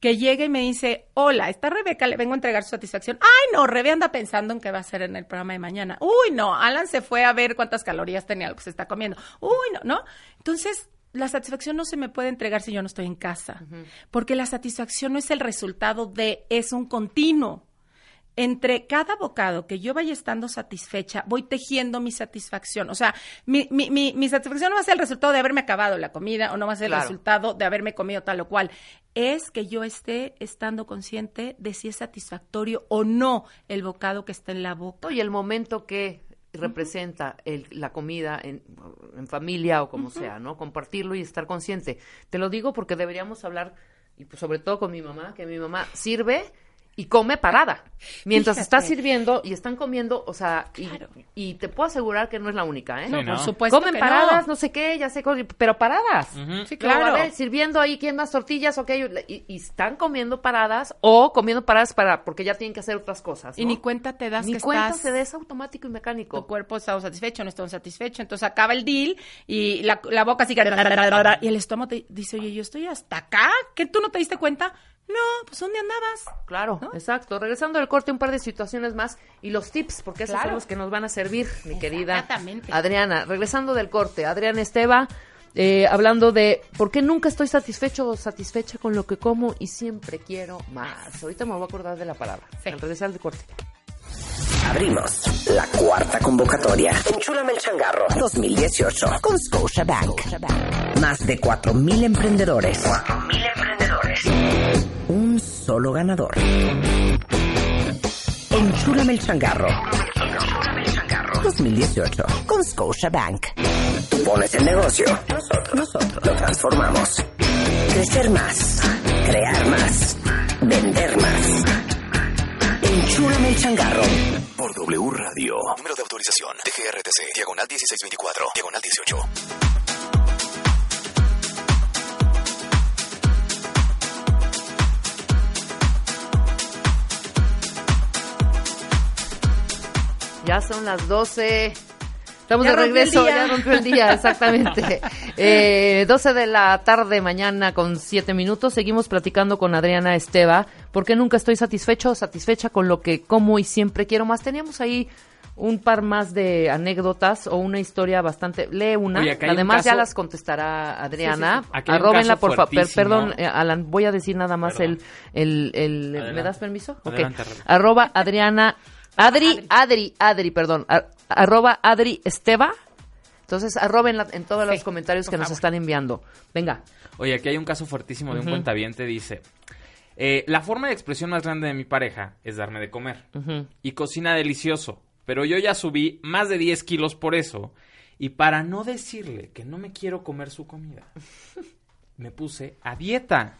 que llega y me dice, hola, ¿está Rebeca? Le vengo a entregar su satisfacción. Ay, no, Rebe anda pensando en qué va a hacer en el programa de mañana. Uy, no, Alan se fue a ver cuántas calorías tenía lo que se está comiendo. Uy, no, ¿no? Entonces, la satisfacción no se me puede entregar si yo no estoy en casa, porque la satisfacción no es el resultado de, es un continuo. Entre cada bocado que yo vaya estando satisfecha, voy tejiendo mi satisfacción. O sea, mi, mi, mi, mi satisfacción no va a ser el resultado de haberme acabado la comida o no va a ser Claro. el resultado de haberme comido tal o cual. Es que yo esté estando consciente de si es satisfactorio o no el bocado que está en la boca. Y el momento que representa el- la comida en, en familia o como sea, ¿no? Compartirlo y estar consciente. Te lo digo porque deberíamos hablar, y pues sobre todo con mi mamá, que mi mamá sirve y come parada. Mientras Fíjate. está sirviendo y están comiendo, o sea, y, Claro. y te puedo asegurar que no es la única, ¿eh? ¿no? Por supuesto Comen que paradas, no. no. sé qué, ya sé, pero paradas. Sí, Luego, claro. a ver, sirviendo ahí, ¿quién más tortillas? Ok, y, y están comiendo paradas o comiendo paradas para porque ya tienen que hacer otras cosas. Y ni cuenta te das Ni que cuenta estás... se da, es automático y mecánico. tu cuerpo está satisfecho, no está satisfecho. Entonces acaba el deal y la, la boca así que... Y el estómago te dice, oye, yo estoy hasta acá. ¿Que tú no te diste cuenta? No, pues ¿dónde andabas? Claro, exacto. Regresando al corte, un par de situaciones más y los tips, porque esos Claro. son los que nos van a servir, mi querida. Adriana. Regresando del corte, Adriana Esteba, eh, hablando de por qué nunca estoy satisfecho o satisfecha con lo que como y siempre quiero más. Ahorita me voy a acordar de la palabra. Sí. Al regresar del corte. Abrimos la cuarta convocatoria. Enchúlame el changarro 2018 con Scotiabank. Más de 4.000 emprendedores. 4.000 emprendedores. Un solo ganador. Enchúlame el changarro 2018 con Scotiabank. Tú pones el negocio. Nosotros, nosotros lo transformamos. Crecer más. Crear más. Vender más. Enchúlame el changarro. Por W Radio. Número de autorización. TGRTC. Diagonal 1624. Diagonal 18. Ya son las 12. Estamos Ya de regreso, día. ya rompió el día, exactamente. Eh, 12 de la tarde, mañana con 7 minutos. Seguimos platicando con Adriana Esteba, porque nunca estoy satisfecho o satisfecha con lo que como y siempre quiero más. Teníamos ahí un par más de anécdotas o una historia bastante. Lee una, Oye, un además ya las contestará Adriana. Sí, sí, Arróbenla, por favor. Perdón, eh, Alan, voy a decir nada más Perdón. el. el, el ¿Me das permiso? Ok. Adelante, Arroba. Arroba Adriana. Adri, Adri, Adri, perdón. a- arroba Adri Esteba. Entonces, arrobenla en todos los comentarios que nos favor. están enviando. Venga. Oye, aquí hay un caso fuertísimo de un cuentaviente, dice... eh, la forma de expresión más grande de mi pareja es darme de comer. Y cocina delicioso. Pero yo ya subí más de 10 kilos por eso. Y para no decirle que no me quiero comer su comida, me puse a dieta.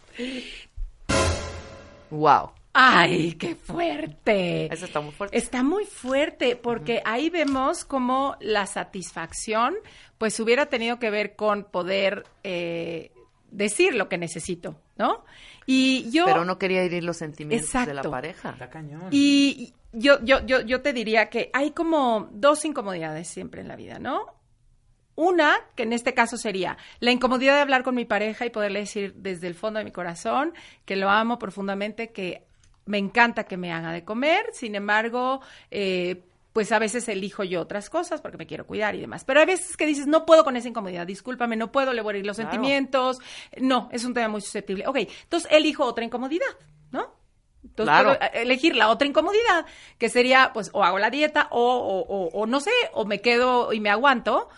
Wow. ¡Ay, qué fuerte! Eso está muy fuerte. Está muy fuerte porque ahí vemos cómo la satisfacción pues hubiera tenido que ver con poder eh, decir lo que necesito, ¿no? Y yo... Pero no quería herir los sentimientos de la pareja. Está cañón. Y yo, yo, yo, yo te diría que hay como dos incomodidades siempre en la vida, ¿no? Una, que en este caso sería la incomodidad de hablar con mi pareja y poderle decir desde el fondo de mi corazón que lo amo profundamente, que me encanta que me haga de comer, sin embargo, eh, pues a veces elijo yo otras cosas porque me quiero cuidar y demás. Pero hay veces que dices, no puedo con esa incomodidad, discúlpame, no puedo, le voy a herir los Claro. sentimientos. No, es un tema muy susceptible. Ok, entonces elijo otra incomodidad, ¿no? Entonces Claro. puedo elegir la otra incomodidad, que sería, pues, o hago la dieta, o, o, o- o no sé, o me quedo y me aguanto.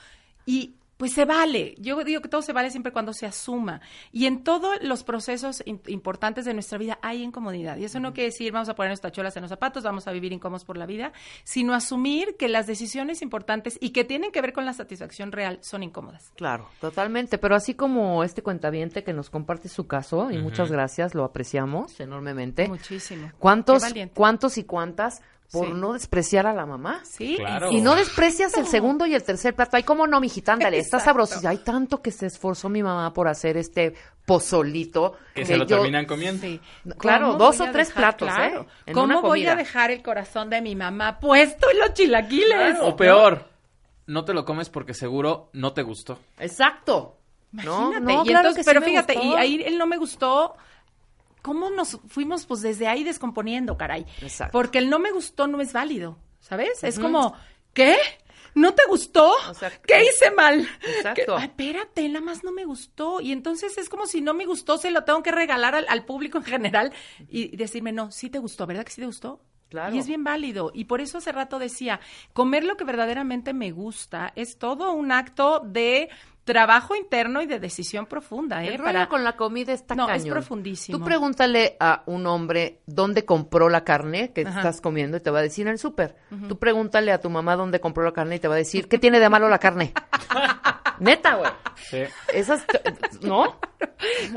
Y pues se vale. Yo digo que todo se vale siempre cuando se asuma. Y en todos los procesos in- importantes de nuestra vida hay incomodidad. Y eso no quiere decir vamos a ponernos tachuelas en los zapatos, vamos a vivir incómodos por la vida, sino asumir que las decisiones importantes y que tienen que ver con la satisfacción real son incómodas. Claro, totalmente. Pero así como este cuentaviente que nos comparte su caso, y muchas gracias, lo apreciamos enormemente. Muchísimo. ¿Cuántos, cuántos y cuántas por Sí. no despreciar a la mamá? Sí, Claro. Y no desprecias el segundo y el tercer plato. Ay, cómo no, mijita, ándale, está sabroso. Hay tanto que se esforzó mi mamá por hacer este pozolito. Que se lo yo- terminan comiendo. Sí. Claro, ¿Cómo dos o tres dejar- platos, claro. ¿eh? En ¿Cómo voy a dejar el corazón de mi mamá puesto en los chilaquiles? O peor, no te lo comes porque seguro no te gustó. Exacto. No, Imagínate. no, y claro entonces, que sí pero me fíjate, gustó. y ahí él no me gustó. ¿Cómo nos fuimos pues desde ahí descomponiendo, caray? Exacto. Porque el no me gustó no es válido, ¿sabes? Es como, ¿qué? ¿No te gustó? O sea, ¿Qué hice mal? Exacto. ¿Qué- Ay, espérate, nada más no me gustó. Y entonces es como si no me gustó, se lo tengo que regalar al, al público en general y decirme, no, sí te gustó, ¿verdad que sí te gustó? Claro. Y es bien válido. Y por eso hace rato decía, comer lo que verdaderamente me gusta es todo un acto de trabajo interno y de decisión profunda, ¿eh? El rollo con la comida está No, es cañón. profundísimo. Tú pregúntale a un hombre dónde compró la carne que Ajá. estás comiendo y te va a decir en el súper. Tú pregúntale a tu mamá dónde compró la carne y te va a decir, ¿qué tiene de malo la carne? Neta, güey. Sí. Esas, ¿no?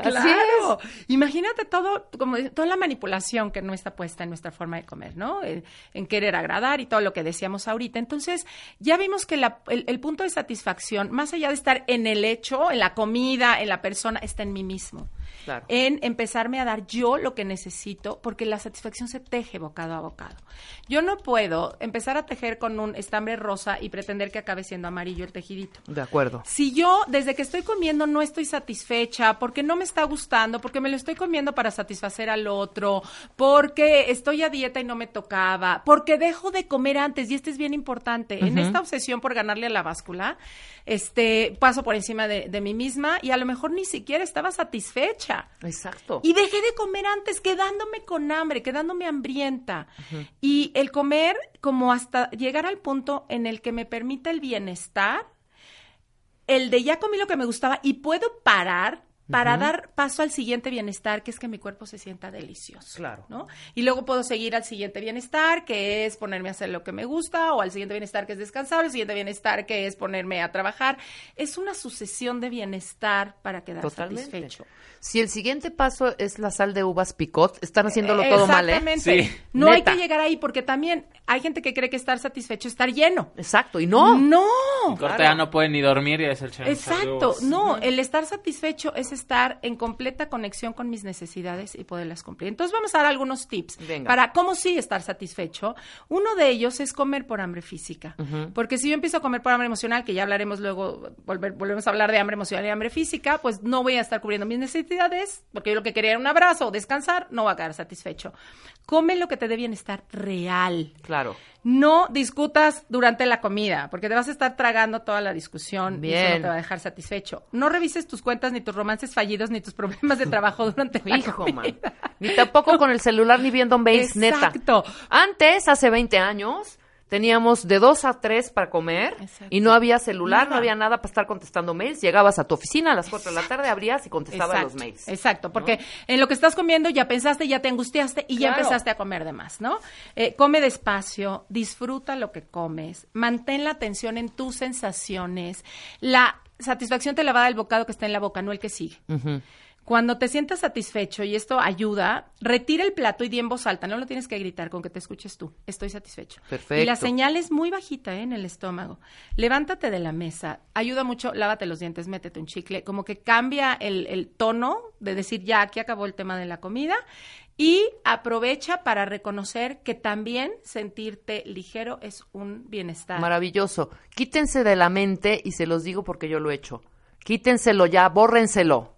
Claro. Imagínate todo, como toda la manipulación que no está puesta en nuestra forma de comer, ¿no? En, en querer agradar y todo lo que decíamos ahorita. Entonces, ya vimos que la- el, el punto de satisfacción, más allá de estar en el hecho, en la comida, en la persona, está en mí mismo. Claro. En empezarme a dar yo lo que necesito, porque la satisfacción se teje bocado a bocado. Yo no puedo empezar a tejer con un estambre rosa y pretender que acabe siendo amarillo el tejidito. De acuerdo. Si yo desde que estoy comiendo no estoy satisfecha, porque no me está gustando, porque me lo estoy comiendo para satisfacer al otro, porque estoy a dieta y no me tocaba, porque dejo de comer antes, y este es bien importante, en esta obsesión por ganarle a la báscula, este, paso por encima de, de mí misma y a lo mejor ni siquiera estaba satisfecha. Exacto. Y dejé de comer antes, quedándome con hambre, quedándome hambrienta. Y el comer como hasta llegar al punto en el que me permita el bienestar, el de ya comí lo que me gustaba y puedo parar para dar paso al siguiente bienestar, que es que mi cuerpo se sienta delicioso. Claro. ¿no? Y luego puedo seguir al siguiente bienestar, que es ponerme a hacer lo que me gusta, o al siguiente bienestar, que es descansar, o al siguiente bienestar, que es ponerme a trabajar. Es una sucesión de bienestar para quedar Totalmente. satisfecho. Si el siguiente paso es la sal de uvas picot, están haciéndolo todo mal, ¿eh? Exactamente. Sí. No hay que llegar ahí porque también hay gente que cree que estar satisfecho es estar lleno. Exacto, y no. No. Corte ya no puede ni dormir y es el. Exacto, no, el estar satisfecho es estar en completa conexión con mis necesidades y poderlas cumplir. Entonces vamos a dar algunos tips Venga. para cómo sí estar satisfecho. Uno de ellos es comer por hambre física, porque si yo empiezo a comer por hambre emocional, que ya hablaremos luego, volver- volvemos a hablar de hambre emocional y hambre física, pues no voy a estar cubriendo mis necesidades, porque yo lo que quería era un abrazo o descansar, no voy a quedar satisfecho. Come lo que te dé bienestar real. Claro. No discutas durante la comida, porque te vas a estar tragando toda la discusión y eso Bien. no te va a dejar satisfecho. No revises tus cuentas, ni tus romances fallidos, ni tus problemas de trabajo durante la Hijo, comida. man. Ni tampoco con el celular ni viendo mails, neta. Exacto. Antes, hace 20 años, teníamos de 2 a 3 para comer Exacto. y no había celular, no había nada para estar contestando mails. Llegabas a tu oficina a las 4 de la tarde, abrías y contestabas Exacto, los mails. Exacto, porque en lo que estás comiendo ya pensaste, ya te angustiaste y ya empezaste a comer de más, ¿no? Eh, come despacio, disfruta lo que comes, mantén la atención en tus sensaciones. La satisfacción te la va a dar el bocado que está en la boca, no el que sigue. Cuando te sientas satisfecho, y esto ayuda, retira el plato y di en voz alta. No lo tienes que gritar con que te escuches tú. Estoy satisfecho. Perfecto. Y la señal es muy bajita ¿eh? en el estómago. Levántate de la mesa. Ayuda mucho, lávate los dientes, métete un chicle. Como que cambia el, el tono de decir, ya, aquí acabó el tema de la comida. Y aprovecha para reconocer que también sentirte ligero es un bienestar. Maravilloso. Quítense de la mente, y se los digo porque yo lo he hecho. Quítenselo ya, bórrenselo.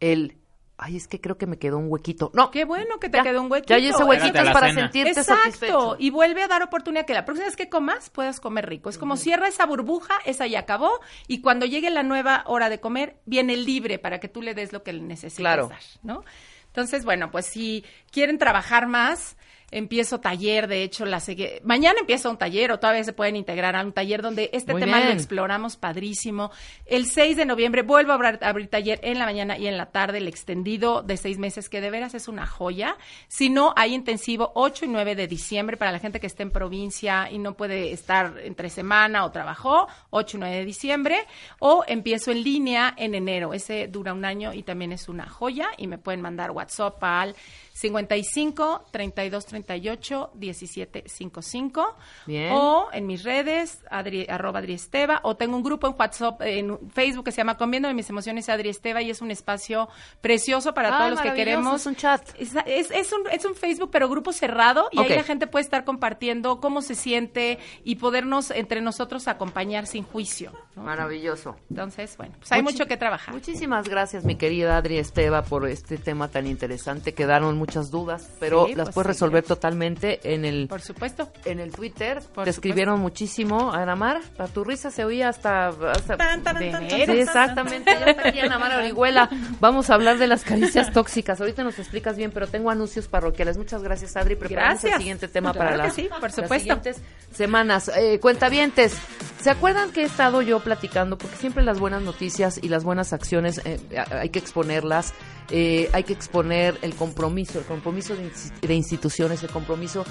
El, ay, es que creo que me quedó un huequito. No, Qué bueno que te ya, quedó un huequito. Ya, y ese huequito es para cena. sentirte Exacto, satisfecho. y vuelve a dar oportunidad que la próxima vez que comas puedas comer rico. Es como cierra esa burbuja, esa ya acabó, y cuando llegue la nueva hora de comer, viene libre para que tú le des lo que le necesitas Claro. dar, ¿no? Entonces, bueno, pues si quieren trabajar más, empiezo taller, de hecho, la segui- mañana empieza un taller o todavía se pueden integrar a un taller donde este Muy tema lo exploramos padrísimo. El 6 de noviembre vuelvo a abrir, abrir taller en la mañana y en la tarde, el extendido de seis meses, que de veras es una joya. Si no, hay intensivo 8 y 9 de diciembre para la gente que esté en provincia y no puede estar entre semana o trabajó, 8 y 9 de diciembre. O empiezo en línea en enero. Ese dura un año y también es una joya y me pueden mandar WhatsApp al 55 32 38 17 55 Bien. o en mis redes Adri, arroba Adri Esteva o tengo un grupo en WhatsApp en Facebook que se llama Comiendo de mis emociones Adri Esteva y es un espacio precioso para Ah, todos los que queremos es un chat. es, es- es un, es un Facebook pero grupo cerrado y ahí la gente puede estar compartiendo cómo se siente y podernos entre nosotros acompañar sin juicio ¿no? Maravilloso. entonces bueno pues hay Muchi- mucho que trabajar Muchísimas gracias, mi querida Adri Esteva, por este tema tan interesante. Quedaron muchas dudas, pero Sí, las pues, puedes sí. resolver totalmente en el por supuesto en el Twitter. Por Te escribieron muchísimo. Anamar, a tu risa se oía hasta... Tan, tan, tan, Sí, exactamente. Ya está aquí Anamar Orihuela. Vamos a hablar de las caricias tóxicas. Ahorita nos explicas bien, pero tengo anuncios parroquiales. Muchas gracias, Adri. Preparamos el Gracias. siguiente tema Claro para las, sí, por las supuesto. siguientes semanas. Eh, cuentavientes, ¿se acuerdan que he estado yo platicando? Porque siempre las buenas noticias y las buenas acciones eh, hay que exponerlas. Eh, hay que exponer el compromiso, el compromiso de, instituciones, el compromiso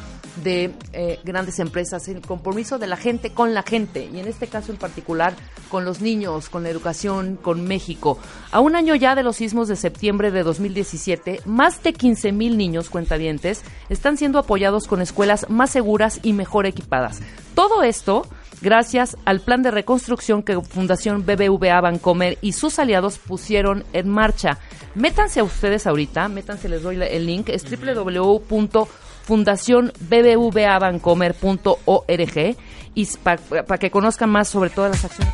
de eh, grandes empresas, el compromiso de la gente con la gente, y en este caso en particular con los niños, con la educación, con México. A un año ya de los sismos de septiembre de 2017, más de 15 mil niños cuentavientes están siendo apoyados con escuelas más seguras y mejor equipadas. Todo esto gracias al plan de reconstrucción que Fundación BBVA Bancomer y sus aliados pusieron en marcha. Métanse a ustedes ahorita, métanse, les doy el link, es www.fundacionbbvabancomer.org y para que conozcan más sobre todas las acciones.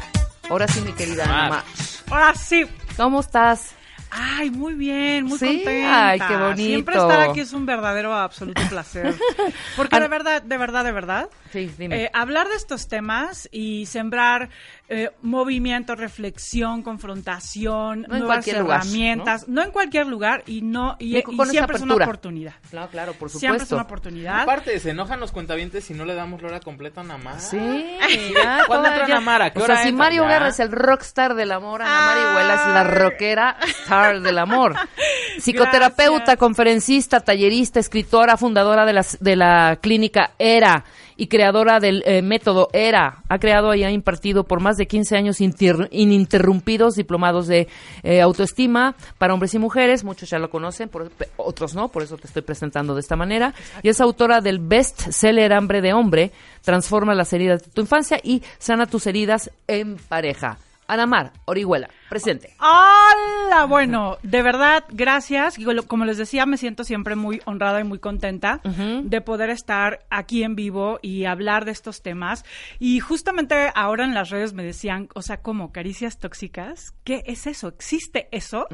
Ahora sí, mi querida Ah. mamá. Ahora sí. ¿Cómo estás? Ay, muy bien, muy Sí, contenta. ay, qué bonito. Siempre estar aquí es un verdadero, absoluto placer. Porque de verdad, de verdad, de verdad, Sí, dime. eh, hablar de estos temas y sembrar eh, movimiento, reflexión, confrontación, No en nuevas cualquier lugar, herramientas, ¿no? en cualquier lugar y no y, Y con y esa siempre es una oportunidad. Claro, claro, por Siempre es supuesto. una oportunidad. Aparte, se enojan los cuentavientes si no le damos la hora completa a Namara. Sí, ¿Cuándo entra Namara? ¿Qué O hora sea, si? Mario. Guerra es el rockstar del amor, Ana Marihuela es la rockera star del amor. Psicoterapeuta, Gracias. conferencista, tallerista, escritora, fundadora de la, de la clínica ERA y creadora del eh, método ERA. Ha creado y ha impartido por más de 15 años inter- ininterrumpidos diplomados de eh, autoestima para hombres y mujeres. Muchos ya lo conocen, por- otros no, por eso te estoy presentando de esta manera. Y es autora del best seller Hambre de Hombre, Transforma las heridas de tu infancia y sana tus heridas en pareja. Anamar, Orihuela, presente. Hola, bueno, de verdad, gracias. Como les decía, me siento siempre muy honrada y muy contenta de poder estar aquí en vivo y hablar de estos temas. Y justamente ahora en las redes me decían, o sea, como caricias tóxicas, ¿qué es eso? ¿Existe eso?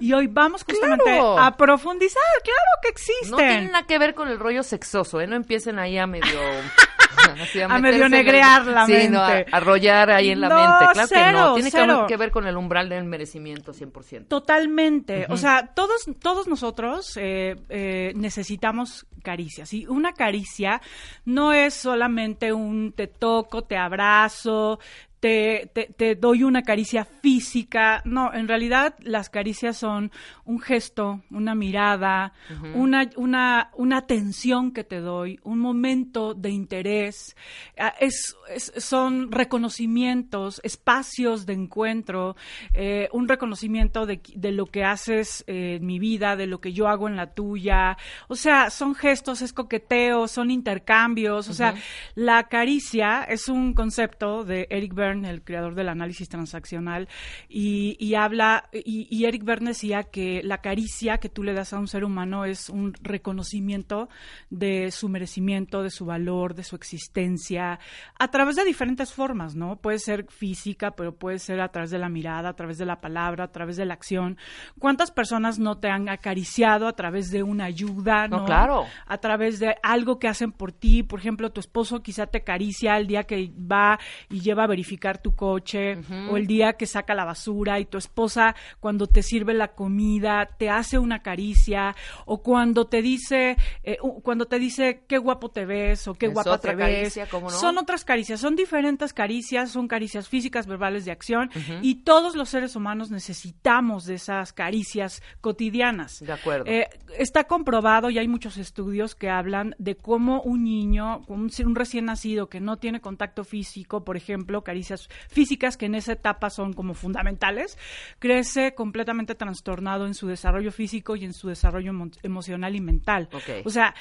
Y hoy vamos justamente Claro. a profundizar. Claro que existen. No tiene nada que ver con el rollo sexoso, ¿eh? No empiecen ahí a medio... así A medio el- negrear la sí, no, a, mente. a rollar ahí en la No, mente. Claro que cero, no. Tiene que- cero. que, ver con el umbral del merecimiento 100%. Totalmente. O sea, todos, todos nosotros eh, eh, necesitamos caricias. Y una caricia no es solamente un te toco, te abrazo, te, te, te doy una caricia física. No, en realidad las caricias son un gesto, una mirada, una, una, una atención que te doy, un momento de interés. Ah, Es, es- son reconocimientos, espacios de encuentro, eh, un reconocimiento de, de lo que haces eh, en mi vida, de lo que yo hago en la tuya. O sea, son gestos, es coqueteo, son intercambios. O sea, la caricia es un concepto de Eric Berne, el creador del análisis transaccional, y, y habla, y, y Eric Berne decía que la caricia que tú le das a un ser humano es un reconocimiento de su merecimiento, de su valor, de su existencia, a través de diferentes formas, ¿no? Puede ser física, pero puede ser a través de la mirada, a través de la palabra, a través de la acción. ¿Cuántas personas no te han acariciado a través de una ayuda, No, no? claro. a través de algo que hacen por ti. Por ejemplo, tu esposo quizá te acaricia el día que va y lleva a verificar tu coche o el día que saca la basura y tu esposa cuando te sirve la comida te hace una caricia o cuando te dice eh, cuando te dice qué guapo te ves o qué Es guapa te ves. caricia, ¿cómo no? Son otras caricias, son diferentes caricias, son caricias físicas, verbales de acción y todos los seres humanos necesitamos de esas caricias cotidianas. De acuerdo. Eh, está comprobado y hay muchos estudios que hablan de cómo un niño, un, un recién nacido que no tiene contacto físico, por ejemplo, caricias físicas que en esa etapa son como fundamentales, crece completamente trastornado en su desarrollo físico y en su desarrollo emo- emocional y mental. O sea,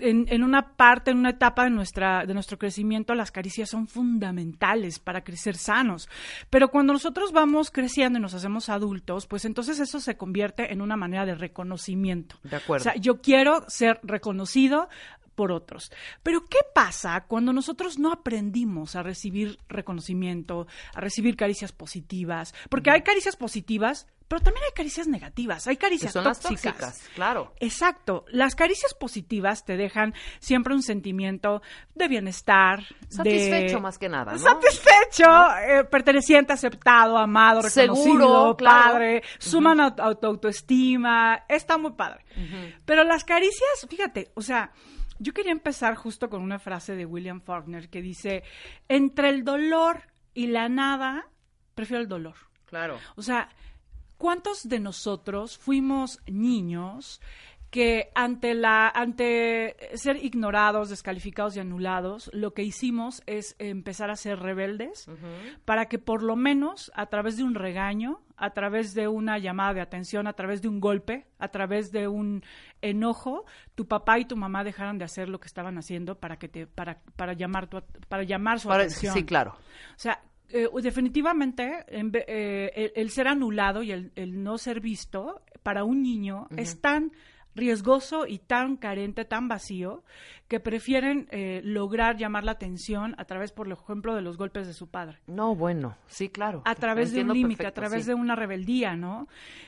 en una parte, en una etapa de, nuestra, de nuestro crecimiento, las caricias son fundamentales para crecer sanos. Pero cuando nosotros vamos creciendo y nos hacemos adultos, pues entonces eso se convierte en una manera de reconocimiento. De acuerdo. O sea, yo quiero ser reconocido por otros. Pero ¿qué pasa cuando nosotros no aprendimos a recibir reconocimiento, a recibir caricias positivas? Porque hay caricias positivas, pero también hay caricias negativas, hay caricias son las tóxicas. claro. Exacto. Las caricias positivas te dejan siempre un sentimiento de bienestar. Satisfecho de... más que nada, ¿no? Satisfecho, eh, perteneciente, aceptado, amado, reconocido, Seguro, claro. padre, suman auto- autoestima, está muy padre. Pero las caricias, fíjate, o sea, yo quería empezar justo con una frase de William Faulkner que dice, entre el dolor y la nada, prefiero el dolor. Claro. O sea, ¿cuántos de nosotros fuimos niños que ante la ante ser ignorados, descalificados y anulados, lo que hicimos es empezar a ser rebeldes para que por lo menos a través de un regaño, a través de una llamada de atención, a través de un golpe, a través de un enojo, tu papá y tu mamá dejaran de hacer lo que estaban haciendo para que te para para llamar tu, para llamar su Para- atención. sí, claro. O sea, eh, definitivamente en eh, el, el ser anulado y el, el no ser visto para un niño es tan riesgoso y tan carente, tan vacío, que prefieren eh, lograr llamar la atención a través, por ejemplo, de los golpes de su padre No, bueno, sí, claro. a través de un límite, a través sí. de una rebeldía, ¿no?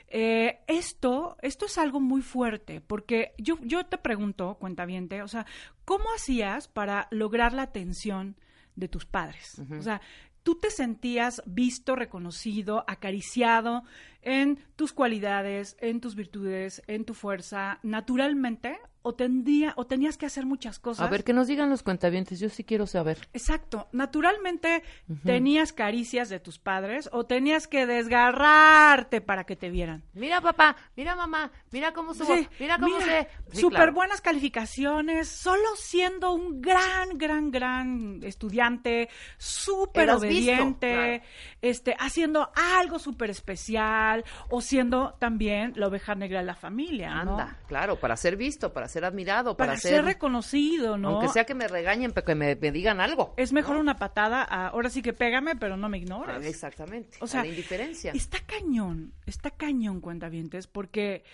Eh, esto, esto es algo muy fuerte, porque yo, yo te pregunto, cuentaviente, o sea, ¿cómo hacías para lograr la atención de tus padres? O sea, ¿tú te sentías visto, reconocido, acariciado en tus cualidades, en tus virtudes, en tu fuerza, naturalmente? ¿O, tendía, o tenías que hacer muchas cosas? A ver, que nos digan los cuentavientes, yo sí quiero saber. Exacto. Naturalmente tenías caricias de tus padres o tenías que desgarrarte para que te vieran. Mira, papá, mira, mamá, mira cómo subo, Sí, mira cómo mira, se... Sí, Súper claro. buenas calificaciones, solo siendo un gran, gran, gran estudiante, súper obediente, claro. este, haciendo algo súper especial o siendo también la oveja negra de la familia, ¿no? Anda, claro, para ser visto, para ser admirado, para, Para ser reconocido, ¿no? Aunque sea que me regañen, pero que me, me digan algo. Es mejor una patada a, ahora sí que pégame, pero no me ignores. Ah, Exactamente. O sea, a la indiferencia. Está cañón, está cañón, cuentavientes, porque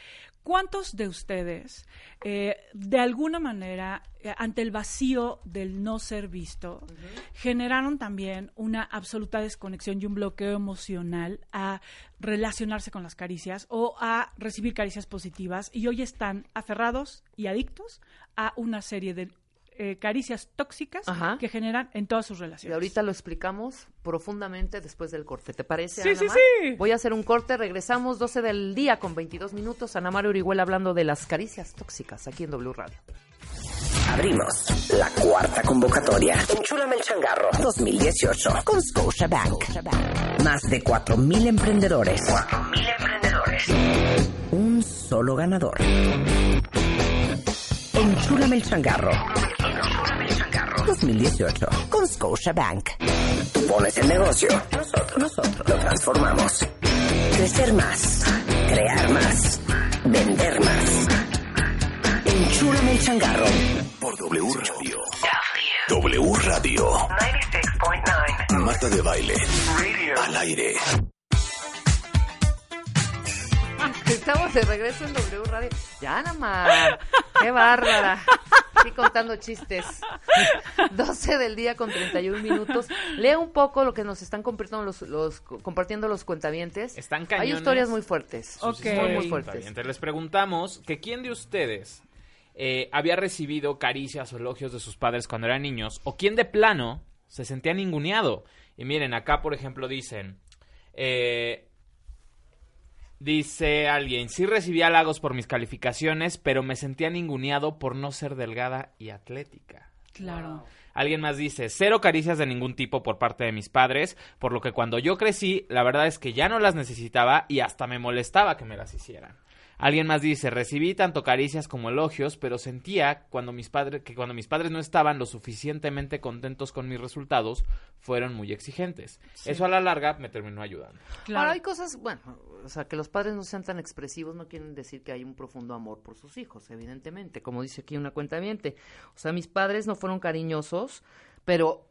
¿cuántos de ustedes, eh, de alguna manera, eh, ante el vacío del no ser visto, generaron también una absoluta desconexión y un bloqueo emocional a relacionarse con las caricias o a recibir caricias positivas y hoy están aferrados y adictos a una serie de eh, caricias tóxicas Ajá. que generan en todas sus Y relaciones? ahorita lo explicamos profundamente después del corte. ¿Te parece, Sí, Ana sí, Mar? sí. Voy a hacer un corte. Regresamos 12 del día con 22 minutos. Ana María Orihuela hablando de las caricias tóxicas aquí en W Radio. Abrimos la cuarta convocatoria. Enchúlame el changarro 2018 con Scotiabank. Más de 4.000 emprendedores. 4.000 emprendedores. Un solo ganador. Enchúlame el changarro. 2018 con Scotiabank. Tú pones el negocio. Nosotros, nosotros lo transformamos. Crecer más. Crear más. Vender más. Enchúlame el changarro. Por W Radio. W Radio. 96.9. Marta de baile. Al aire. Estamos de regreso en W Radio. Ya, Ana Mar. Qué bárbara. Estoy contando chistes. 12 del día con 31 minutos. Lee un poco lo que nos están compartiendo los, los, compartiendo los cuentavientes. Están Hay cañones. historias muy fuertes. Ok. Sus historias Muy, fuertes. Les preguntamos que quién de ustedes eh, había recibido caricias o elogios de sus padres cuando eran niños o quién de plano se sentía ninguneado. Y miren, acá por ejemplo dicen, eh, dice alguien, sí recibí halagos por mis calificaciones, pero me sentía ninguneado por no ser delgada y atlética. Claro. Alguien más dice, cero caricias de ningún tipo por parte de mis padres, por lo que cuando yo crecí, la verdad es que ya no las necesitaba y hasta me molestaba que me las hicieran. Alguien más dice, recibí tanto caricias como elogios, pero sentía cuando mis padres, que cuando mis padres no estaban lo suficientemente contentos con mis resultados, fueron muy exigentes. Eso a la larga me terminó ayudando. Claro. Ahora hay cosas, bueno, o sea, que los padres no sean tan expresivos no quieren decir que hay un profundo amor por sus hijos, evidentemente, como dice aquí una cuenta O sea, mis padres no fueron cariñosos, pero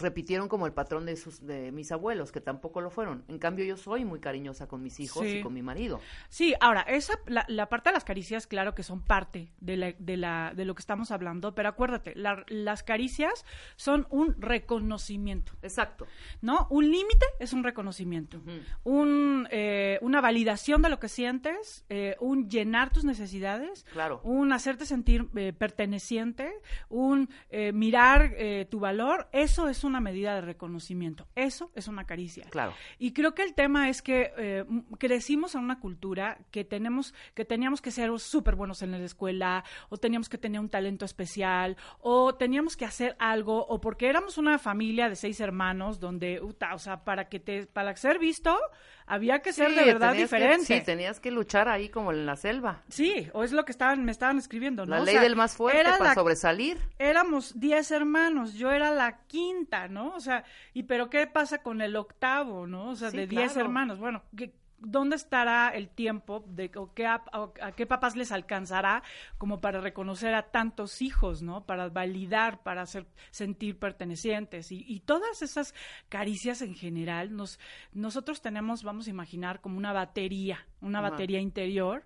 repitieron como el patrón de sus de mis abuelos, que tampoco lo fueron. En cambio, yo soy muy cariñosa con mis hijos Sí. y con mi marido. Sí, ahora, esa, la, la parte de las caricias, claro que son parte de, la, de, la, de lo que estamos hablando, pero acuérdate, la- las caricias son un reconocimiento, Exacto. ¿no? Un límite es un reconocimiento, un, eh, una validación de lo que sientes, eh, un llenar tus necesidades, Claro. un hacerte sentir eh, perteneciente, un eh, mirar eh, tu valor, eso es una medida de reconocimiento, eso es una caricia. Claro. Y creo que el tema es que eh, crecimos en una cultura que tenemos, que teníamos que ser súper buenos en la escuela, o teníamos que tener un talento especial, o teníamos que hacer algo, o porque éramos una familia de seis hermanos donde, uta, o sea, para que te, para ser visto, había que ser Sí, de verdad que- diferente. sí, tenías que luchar ahí como en la selva. Sí, o es lo que estaban, me estaban escribiendo, ¿no? La O ley sea, del más fuerte para la- sobresalir. Éramos 10 hermanos, yo era la quinta, ¿no? O sea, ¿y pero qué pasa con el octavo, no? O sea, Sí, de 10 claro. hermanos. Bueno, ¿qué- ¿dónde estará el tiempo de o qué, a, o a qué papás les alcanzará como para reconocer a tantos hijos, ¿no? Para validar, para hacer sentir pertenecientes y, y todas esas caricias en general nos nosotros tenemos, vamos a imaginar como una batería, una Ajá. batería interior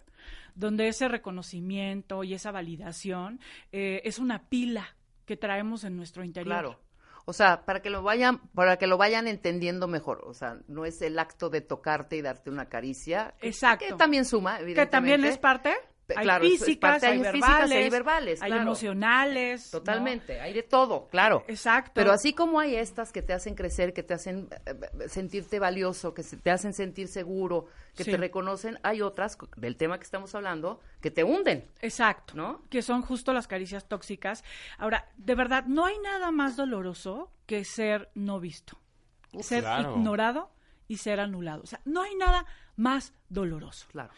donde ese reconocimiento y esa validación eh, es una pila que traemos en nuestro interior. Claro. O sea, para que lo vayan, para que lo vayan entendiendo mejor. O sea, no es el acto de tocarte y darte una caricia. que- Exacto. Que también suma, Que evidentemente. también es parte. Hay claro, físicas, parte, hay hay verbales, físicas hay verbales, hay claro. emocionales. ¿no? Totalmente, hay de todo, claro. Exacto. Pero así como hay estas que te hacen crecer, que te hacen eh, sentirte valioso, que se- te hacen sentir seguro, que Sí. te reconocen, hay otras del tema que estamos hablando que te hunden. Exacto. ¿No? Que son justo las caricias tóxicas. Ahora, de verdad, no hay nada más doloroso que ser no visto. ser claro. ignorado y ser anulado. O sea, no hay nada más doloroso. Claro.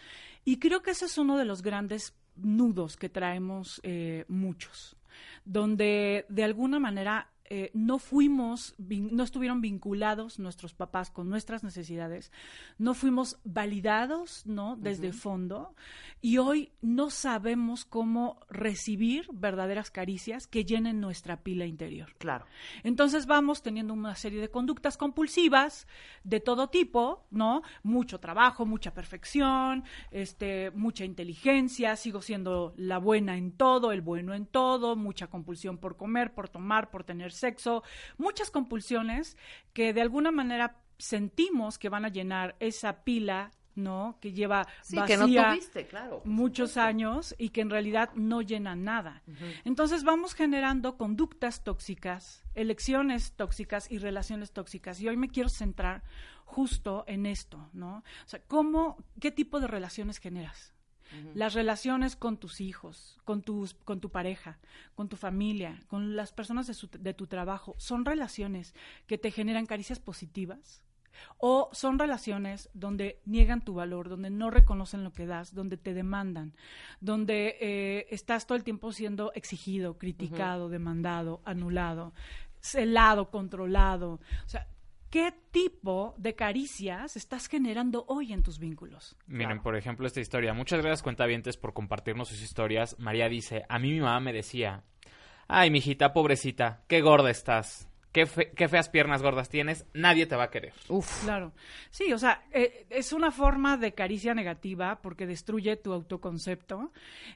Y creo que ese es uno de los grandes nudos que traemos eh, muchos, donde de alguna manera eh, no fuimos, no estuvieron vinculados nuestros papás con nuestras necesidades, no fuimos validados, ¿no? Desde fondo, y hoy no sabemos cómo recibir verdaderas caricias que llenen nuestra pila interior. Claro. Entonces vamos teniendo una serie de conductas compulsivas de todo tipo, ¿no? Mucho trabajo, mucha perfección, este, mucha inteligencia, sigo siendo la buena en todo, el bueno en todo, mucha compulsión por comer, por tomar, por tener sexo, muchas compulsiones que de alguna manera sentimos que van a llenar esa pila, ¿no? Que lleva Sí, que no vacía tuviste, claro. muchos supuesto. años y que en realidad no llenan nada. Entonces vamos generando conductas tóxicas, elecciones tóxicas y relaciones tóxicas. Y hoy me quiero centrar justo en esto, ¿no? O sea, ¿cómo, qué tipo de relaciones generas? Las relaciones con tus hijos, con, tus, con tu pareja, con tu familia, con las personas de, su- de tu trabajo, ¿son relaciones que te generan caricias positivas? O son relaciones donde niegan tu valor, donde no reconocen lo que das, donde te demandan, donde eh, estás todo el tiempo siendo exigido, criticado, demandado, anulado, celado, controlado. O sea, ¿qué tipo de caricias estás generando hoy en tus vínculos? Miren, por ejemplo, esta historia. Muchas gracias, cuentavientes, por compartirnos sus historias. María dice, a mí mi mamá me decía, ay, mijita, pobrecita, qué gorda estás. Qué, fe- qué feas piernas gordas tienes. Nadie te va a querer. Uf. Claro. Sí, o sea, eh, es una forma de caricia negativa porque destruye tu autoconcepto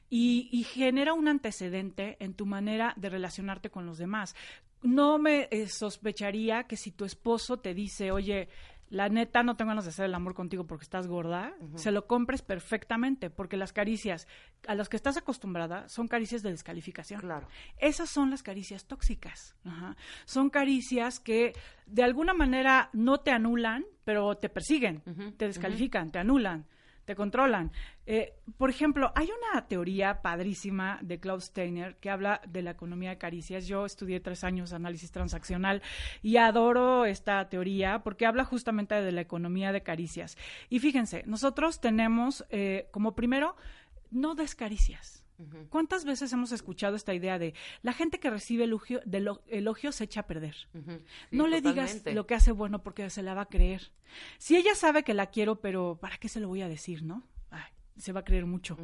y, y genera un antecedente en tu manera de relacionarte con los demás. No me eh, sospecharía que si tu esposo te dice, oye, la neta no tengo ganas de hacer el amor contigo porque estás gorda, se lo compres perfectamente porque las caricias a las que estás acostumbrada son caricias de descalificación. Claro. Esas son las caricias tóxicas. Ajá. Son caricias que de alguna manera no te anulan, pero te persiguen, te descalifican, te anulan, controlan. Eh, por ejemplo, hay una teoría padrísima de Klaus Steiner que habla de la economía de caricias. Yo estudié tres años análisis transaccional y adoro esta teoría porque habla justamente de la economía de caricias. Y fíjense, nosotros tenemos eh, como primero, no des caricias. ¿Cuántas veces hemos escuchado esta idea de la gente que recibe elogio, de lo- se echa a perder? no le digas lo que hace bueno porque se la va a creer. Si ella sabe que la quiero, pero ¿para qué se lo voy a decir, no? Ay, se va a creer mucho.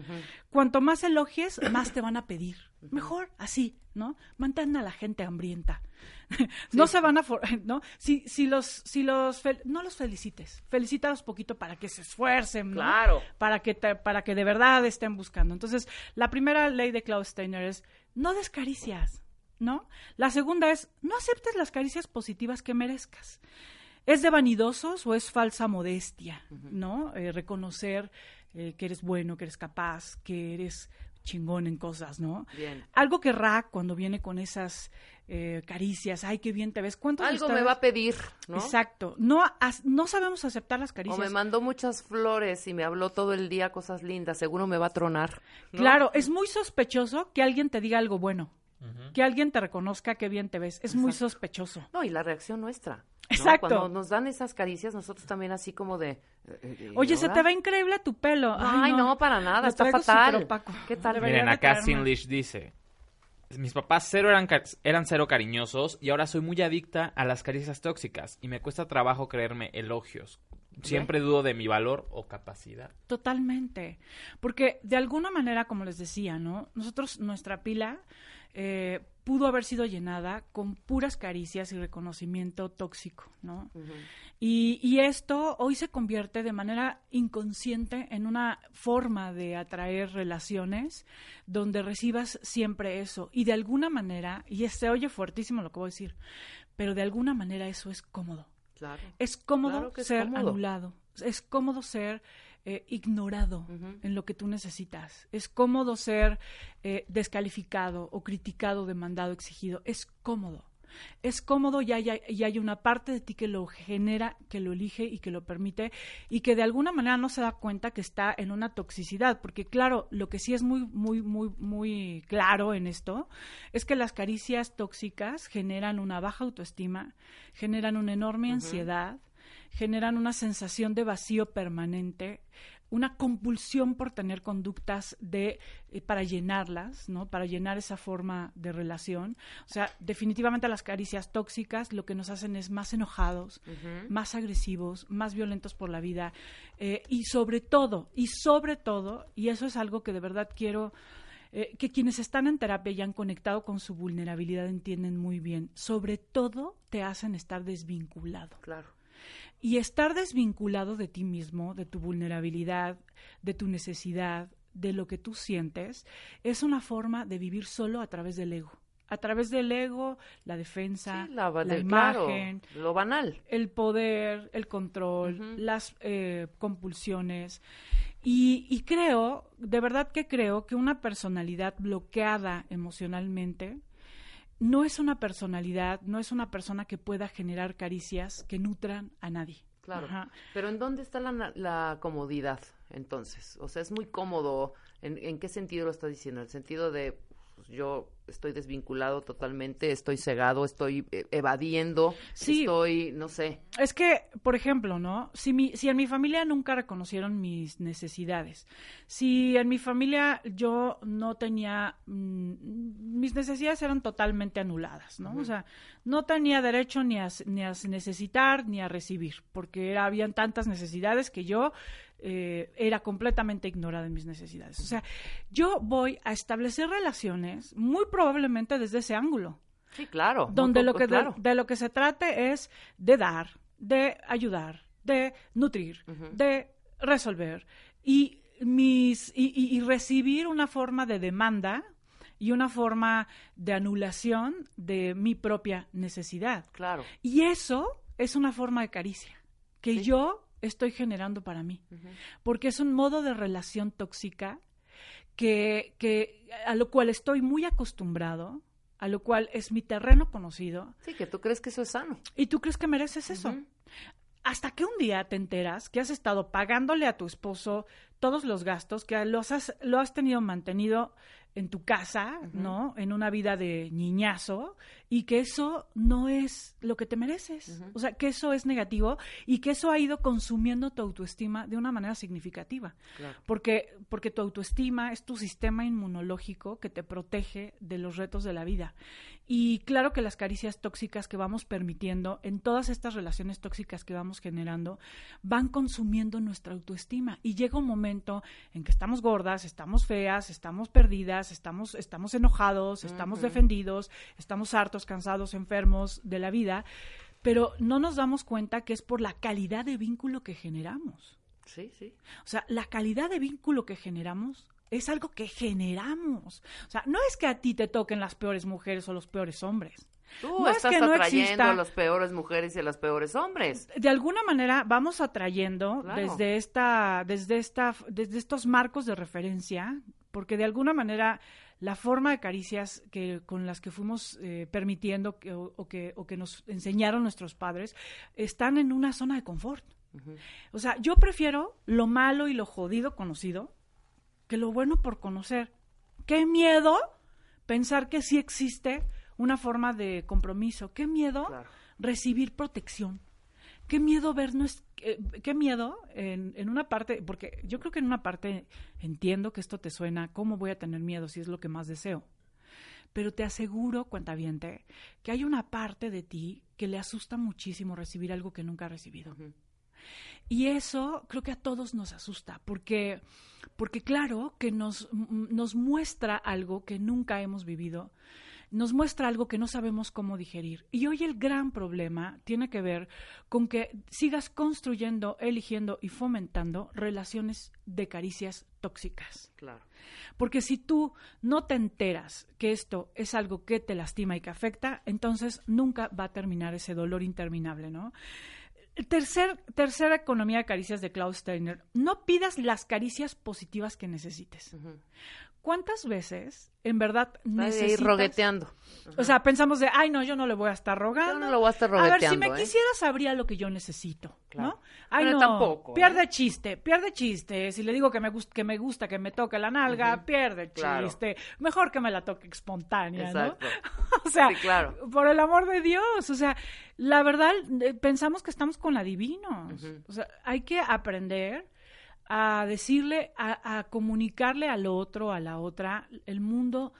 Cuanto más elogies, más te van a pedir. Mejor así, ¿no? Mantén a la gente hambrienta. no se van a, for- ¿no? Si, si los, si los, no los felicites, felicítalos poquito para que se esfuercen, ¿no? Claro. Para que, te- para que de verdad estén buscando. Entonces, la primera ley de Klaus Steiner es, no des caricias, ¿no? La segunda es, no aceptes las caricias positivas que merezcas. ¿Es de vanidosos o es falsa modestia? ¿No? Eh, reconocer eh, que eres bueno, que eres capaz, que eres chingón en cosas, ¿no? Bien. Algo que Ra, cuando viene con esas eh, caricias, ay, qué bien te ves. ¿Cuántos de Algo me va a pedir, ¿no? Exacto. No, as- no sabemos aceptar las O caricias. me mandó muchas flores y me habló todo el día cosas lindas. Seguro me va a tronar. ¿no? Claro, es muy sospechoso que alguien te diga algo bueno. Que alguien te reconozca qué bien te ves. Es muy sospechoso. No, y la reacción nuestra. ¿no? Exacto. Cuando nos dan esas caricias, nosotros también así como de... eh, eh, Oye, ¿y se te ve increíble tu pelo. Ay, no, para nada, está fatal. ¿Qué tal? Miren, acá Sinlish dice, mis papás cero eran, eran cero cariñosos y ahora soy muy adicta a las caricias tóxicas y me cuesta trabajo creerme elogios. Siempre dudo de mi valor o capacidad. Totalmente. Porque de alguna manera, como les decía, ¿no? Nosotros, nuestra pila eh, pudo haber sido llenada con puras caricias y reconocimiento tóxico, ¿no? y, y esto hoy se convierte de manera inconsciente en una forma de atraer relaciones donde recibas siempre eso. Y de alguna manera, y se oye fuertísimo lo que voy a decir, pero de alguna manera eso es cómodo. Claro. Es cómodo Claro que es ser cómodo. anulado. Es cómodo ser eh, ignorado en lo que tú necesitas. Es cómodo ser eh, descalificado o criticado, demandado, exigido. Es cómodo. Es cómodo y hay, y hay una parte de ti que lo genera, que lo elige y que lo permite y que de alguna manera no se da cuenta que está en una toxicidad. Porque claro, lo que sí es muy, muy, muy, muy claro en esto es que las caricias tóxicas generan una baja autoestima, generan una enorme ansiedad, generan una sensación de vacío permanente, una compulsión por tener conductas de eh, para llenarlas, ¿no? Para llenar esa forma de relación. O sea, definitivamente las caricias tóxicas lo que nos hacen es más enojados, más agresivos, más violentos por la vida eh, y sobre todo, y sobre todo, y eso es algo que de verdad quiero eh, que quienes están en terapia y han conectado con su vulnerabilidad entienden muy bien. Sobre todo te hacen estar desvinculado. Claro. Y estar desvinculado de ti mismo, de tu vulnerabilidad, de tu necesidad, de lo que tú sientes, es una forma de vivir solo a través del ego. A través del ego, la defensa, Sí, la, la, de- claro, imagen, lo banal. el poder, el control, las eh, compulsiones. Y, y creo, de verdad que creo que una personalidad bloqueada emocionalmente no es una personalidad, no es una persona que pueda generar caricias que nutran a nadie. Claro. Ajá. Pero ¿en dónde está la, la comodidad entonces? O sea, es muy cómodo. ¿En, en qué sentido lo estás diciendo? ¿En el sentido de pues, yo estoy desvinculado totalmente, estoy cegado, estoy eh, evadiendo, Sí. estoy, no sé. Es que, por ejemplo, ¿no? Si, mi, si en mi familia nunca reconocieron mis necesidades, si en mi familia yo no tenía, mm, mis necesidades eran totalmente anuladas, ¿no? O sea, no tenía derecho ni a, ni a necesitar ni a recibir, porque era, habían tantas necesidades que yo eh, era completamente ignorada en mis necesidades. O sea, yo voy a establecer relaciones muy probablemente desde ese ángulo Sí, claro. donde lo que de- claro. de, lo que se trate es de dar, de ayudar, de nutrir, de resolver y mis y, y- y recibir una forma de demanda y una forma de anulación de mi propia necesidad. Claro. Y eso es una forma de caricia que yo estoy generando para mí, porque es un modo de relación tóxica que, que a lo cual estoy muy acostumbrado, a lo cual es mi terreno conocido, Sí, que tú crees que eso es sano. y tú crees que mereces eso. Hasta que un día te enteras que has estado pagándole a tu esposo todos los gastos, que los has, lo has tenido mantenido en tu casa, ¿no? En una vida de niñazo, y que eso no es lo que te mereces. O sea, que eso es negativo y que eso ha ido consumiendo tu autoestima de una manera significativa. Claro. Porque, porque tu autoestima es tu sistema inmunológico que te protege de los retos de la vida. Y claro que las caricias tóxicas que vamos permitiendo en todas estas relaciones tóxicas que vamos generando van consumiendo nuestra autoestima. Y llega un momento en que estamos gordas, estamos feas, estamos perdidas, estamos, estamos enojados, estamos defendidos, estamos hartos, cansados, enfermos de la vida, pero no nos damos cuenta que es por la calidad de vínculo que generamos. Sí, sí. O sea, la calidad de vínculo que generamos es algo que generamos. O sea, no es que a ti te toquen las peores mujeres o los peores hombres. Tú no es estás no atrayendo exista. a las peores mujeres y a los peores hombres. De alguna manera vamos atrayendo Claro. desde esta, desde esta, desde estos marcos de referencia, porque de alguna manera la forma de caricias que con las que fuimos eh, permitiendo que, o, o que, o que nos enseñaron nuestros padres están en una zona de confort. O sea, yo prefiero lo malo y lo jodido conocido que lo bueno por conocer. Qué miedo pensar que sí existe una forma de compromiso. Qué miedo Claro. recibir protección. Qué miedo vernos, eh, qué miedo en, en una parte, porque yo creo que en una parte entiendo que esto te suena, ¿cómo voy a tener miedo si es lo que más deseo? Pero te aseguro, cuentaviente, que hay una parte de ti que le asusta muchísimo recibir algo que nunca ha recibido. Y eso creo que a todos nos asusta, porque, porque claro que nos, nos muestra algo que nunca hemos vivido, nos muestra algo que no sabemos cómo digerir. Y hoy el gran problema tiene que ver con que sigas construyendo, eligiendo y fomentando relaciones de caricias tóxicas. Claro. Porque si tú no te enteras que esto es algo que te lastima y que afecta, entonces nunca va a terminar ese dolor interminable, ¿no? Tercer, tercera economía de caricias de Klaus Steiner. No pidas las caricias positivas que necesites. ¿Cuántas veces en verdad Está ahí necesitas? rogueteando. O sea, pensamos de, ay, no, yo no le voy a estar rogando. Yo no lo voy a estar A ver, si rogueteando, me ¿eh? quisiera, sabría lo que yo necesito, Claro. ¿no? Ay, Pero no, tampoco, ¿eh? pierde chiste, pierde chiste. Si le digo que me, que me gusta que me toque la nalga, pierde Claro. chiste. Mejor que me la toque espontánea, Exacto. ¿no? o sea, Sí, claro. por el amor de Dios, o sea, la verdad, eh, pensamos que estamos con la divinos. O sea, hay que aprender a decirle, a, a comunicarle al otro, a la otra, el mundo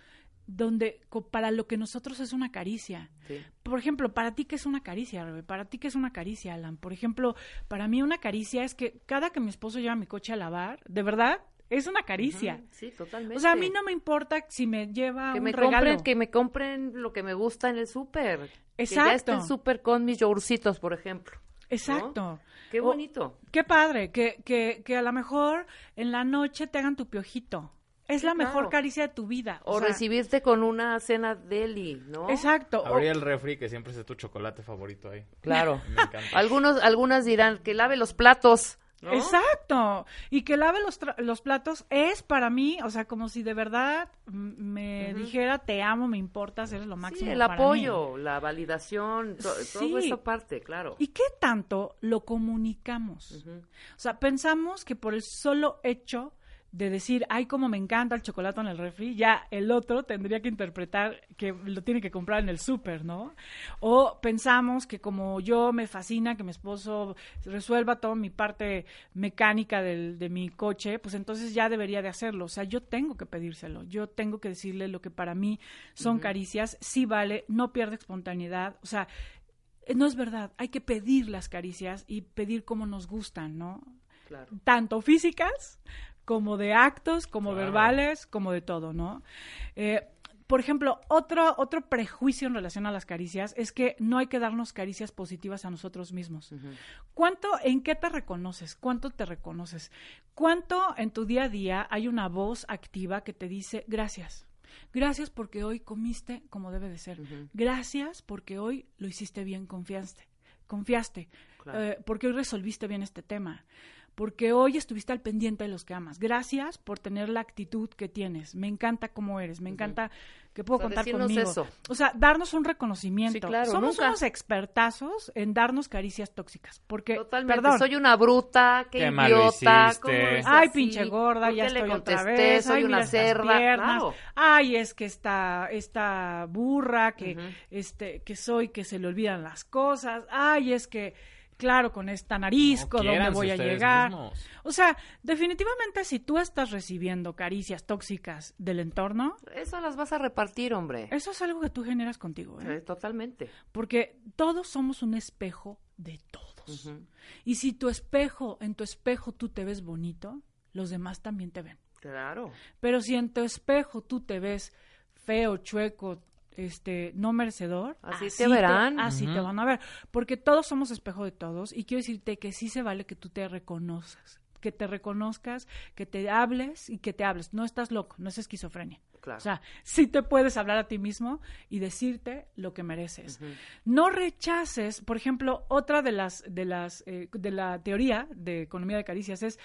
donde para lo que nosotros es una caricia. Sí. Por ejemplo, para ti qué es una caricia, Rebe? Para ti qué es una caricia, Alan. Por ejemplo, para mí una caricia es que cada que mi esposo lleva mi coche a lavar, de verdad, es una caricia. Sí, totalmente. O sea, a mí no me importa si me lleva que un me regalo. compren, que me compren lo que me gusta en el súper. Que ya Exacto. esté el súper con mis yogurcitos, por ejemplo. Exacto. Qué O- bonito. Qué padre, que, que, que a lo mejor en la noche te hagan tu piojito. Es la mejor claro. caricia de tu vida. O, sea, recibirte con una cena deli, ¿no? Exacto. o- Abrí el refri, que siempre es tu chocolate favorito ahí. Claro. Me encanta. Algunos, algunas dirán que lave los platos. ¿No? Exacto. Y que lave los, tra- los platos es para mí, o sea, como si de verdad me dijera, te amo, me importas, eres lo máximo. Sí, el para mí". apoyo, la validación, to- Sí. toda esa parte, claro. ¿Y qué tanto lo comunicamos? O sea, pensamos que por el solo hecho de decir, ay, como me encanta el chocolate en el refri, ya el otro tendría que interpretar que lo tiene que comprar en el súper, ¿no? O pensamos que como yo me fascina que mi esposo resuelva toda mi parte mecánica del- de mi coche, pues entonces ya debería de hacerlo. O sea, yo tengo que pedírselo, yo tengo que decirle lo que para mí son caricias, sí vale, no pierde espontaneidad, o sea, eh, no es verdad, hay que pedir las caricias y pedir como nos gustan, ¿no? Claro. Tanto físicas como de actos, como Claro. verbales, como de todo, ¿no? Eh, por ejemplo, otro, otro prejuicio en relación a las caricias es que no hay que darnos caricias positivas a nosotros mismos. ¿Cuánto, en qué te reconoces? ¿Cuánto te reconoces? ¿Cuánto en tu día a día hay una voz activa que te dice gracias? Gracias porque hoy comiste como debe de ser. Gracias porque hoy lo hiciste bien, confiaste. Confiaste. Claro. Eh, porque hoy resolviste bien este tema. Porque hoy estuviste al pendiente de los que amas. Gracias por tener la actitud que tienes. Me encanta cómo eres. Me encanta que puedo O sea, contar conmigo. eso. O sea, darnos un reconocimiento. Sí, claro, Somos nunca. unos expertazos en darnos caricias tóxicas. Porque, Totalmente. perdón, Soy una bruta, qué, idiota. hiciste. ¿cómo lo hice Ay, así? pinche gorda, ¿Por ya estoy otra contesté? vez. Soy Ay, una cerda. Claro. Ay, es que esta, esta burra que, este, que soy, que se le olvidan las cosas. Ay, es que, claro, con esta nariz, No ¿con dónde voy a llegar? mismos. O sea, definitivamente si tú estás recibiendo caricias tóxicas del entorno, Eso las vas a repartir, hombre. eso es algo que tú generas contigo, ¿eh? Eh, Totalmente. Porque todos somos un espejo de todos. Y si tu espejo, en tu espejo tú te ves bonito, los demás también te ven. Claro. Pero si en tu espejo tú te ves feo, chueco, este, no merecedor, Así te verán. así te van a ver. Porque todos somos espejo de todos. Y quiero decirte que sí se vale que tú te reconozcas. Que te reconozcas, que te hables y que te hables. No estás loco, no es esquizofrenia. Claro. O sea, sí te puedes hablar a ti mismo y decirte lo que mereces. No rechaces, por ejemplo, otra de las de las eh, de la teoría de economía de caricias es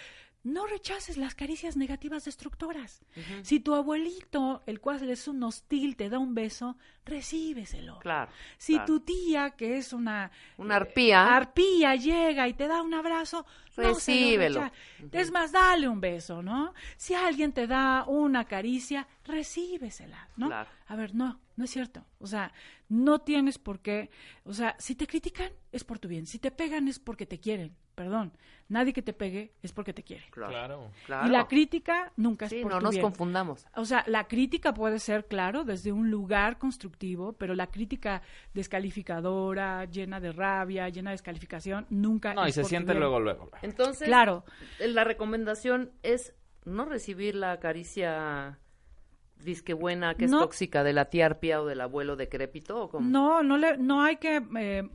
no rechaces las caricias negativas destructoras. Si tu abuelito, el cual es un hostil, te da un beso, recíbeselo. Claro, Si claro. tu tía, que es una Una arpía. arpía, llega y te da un abrazo, no Recíbelo. recha- Es más, dale un beso, ¿no? Si alguien te da una caricia, recíbesela, ¿no? Claro. A ver, no, no es cierto. O sea, no tienes por qué. O sea, si te critican, es por tu bien. Si te pegan, es porque te quieren. Perdón. Nadie que te pegue es porque te quiere. Claro. claro. Y la crítica nunca es Sí, por no tu nos bien. confundamos. O sea, la crítica puede ser, claro, desde un lugar constructivo, pero la crítica descalificadora, llena de rabia, llena de descalificación, nunca No, y es se por tu siente bien. luego, luego. Entonces, Claro. la recomendación es no recibir la caricia disque buena, que es No. tóxica, de la tía arpía o del abuelo decrépito. ¿o cómo? No, no, le, no hay que eh,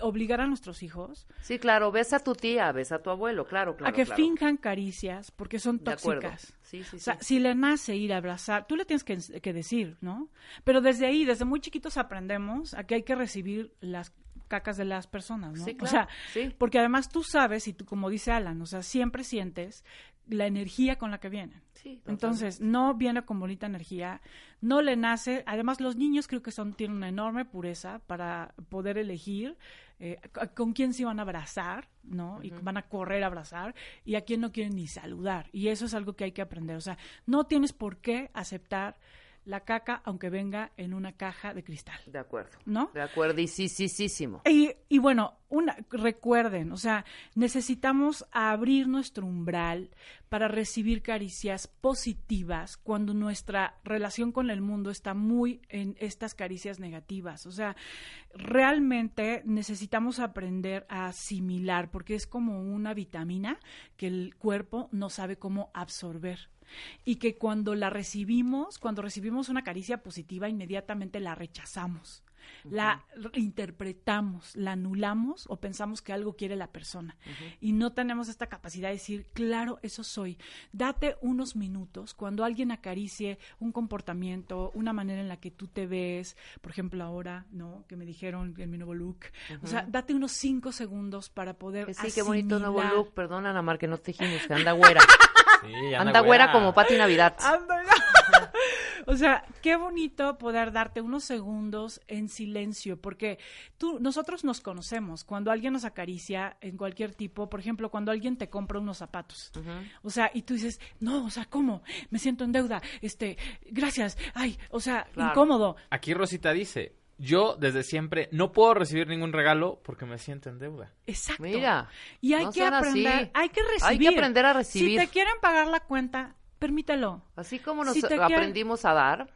obligar a nuestros hijos Sí, claro, ves a tu tía, ves a tu abuelo, claro, claro. a que claro. finjan caricias porque son tóxicas. Sí, sí, O sea, sí. si le nace ir a abrazar, tú le tienes que, que decir, ¿no? Pero desde ahí, desde muy chiquitos aprendemos a que hay que recibir las cacas de las personas, ¿no? Sí, O claro, sea, sí. porque además tú sabes, y tú, como dice Alan, o sea, siempre sientes la energía con la que vienen. Sí. Entonces, no viene con bonita energía, no le nace. Además, los niños creo que son tienen una enorme pureza para poder elegir eh, con quién se van a abrazar, ¿no? Y van a correr a abrazar y a quién no quieren ni saludar. Y eso es algo que hay que aprender. O sea, no tienes por qué aceptar la caca aunque venga en una caja de cristal. De acuerdo. ¿No? De acuerdo, y sí, sí, sí, sí. Y, y bueno, una, recuerden, o sea, necesitamos abrir nuestro umbral para recibir caricias positivas cuando nuestra relación con el mundo está muy en estas caricias negativas. O sea, realmente necesitamos aprender a asimilar porque es como una vitamina que el cuerpo no sabe cómo absorber y que cuando la recibimos, cuando recibimos una caricia positiva, inmediatamente la rechazamos. La interpretamos, la anulamos o pensamos que algo quiere la persona. Y no tenemos esta capacidad de decir, claro, eso soy. Date unos minutos cuando alguien acaricie un comportamiento, una manera en la que tú te ves, por ejemplo ahora, ¿no? Que me dijeron en mi nuevo look. O sea, date unos cinco segundos para poder sí, qué bonito nuevo look. Perdón, Ana Mar, que no te dijimos que anda güera. Sí, anda güera como Pati Navidad. Ándale. o sea, qué bonito poder darte unos segundos en silencio, porque tú, nosotros nos conocemos. Cuando alguien nos acaricia en cualquier tipo, por ejemplo, cuando alguien te compra unos zapatos, o sea, y tú dices, no, o sea, ¿cómo? Me siento en deuda, este, gracias, ay, o sea, Claro. incómodo. Aquí Rosita dice, yo desde siempre no puedo recibir ningún regalo porque me siento en deuda. Exacto. Mira, Y hay no que así. aprender, hay que recibir. Hay que aprender a recibir. Si te quieren pagar la cuenta, permítelo. Así como nos Si te quieren- aprendimos a dar,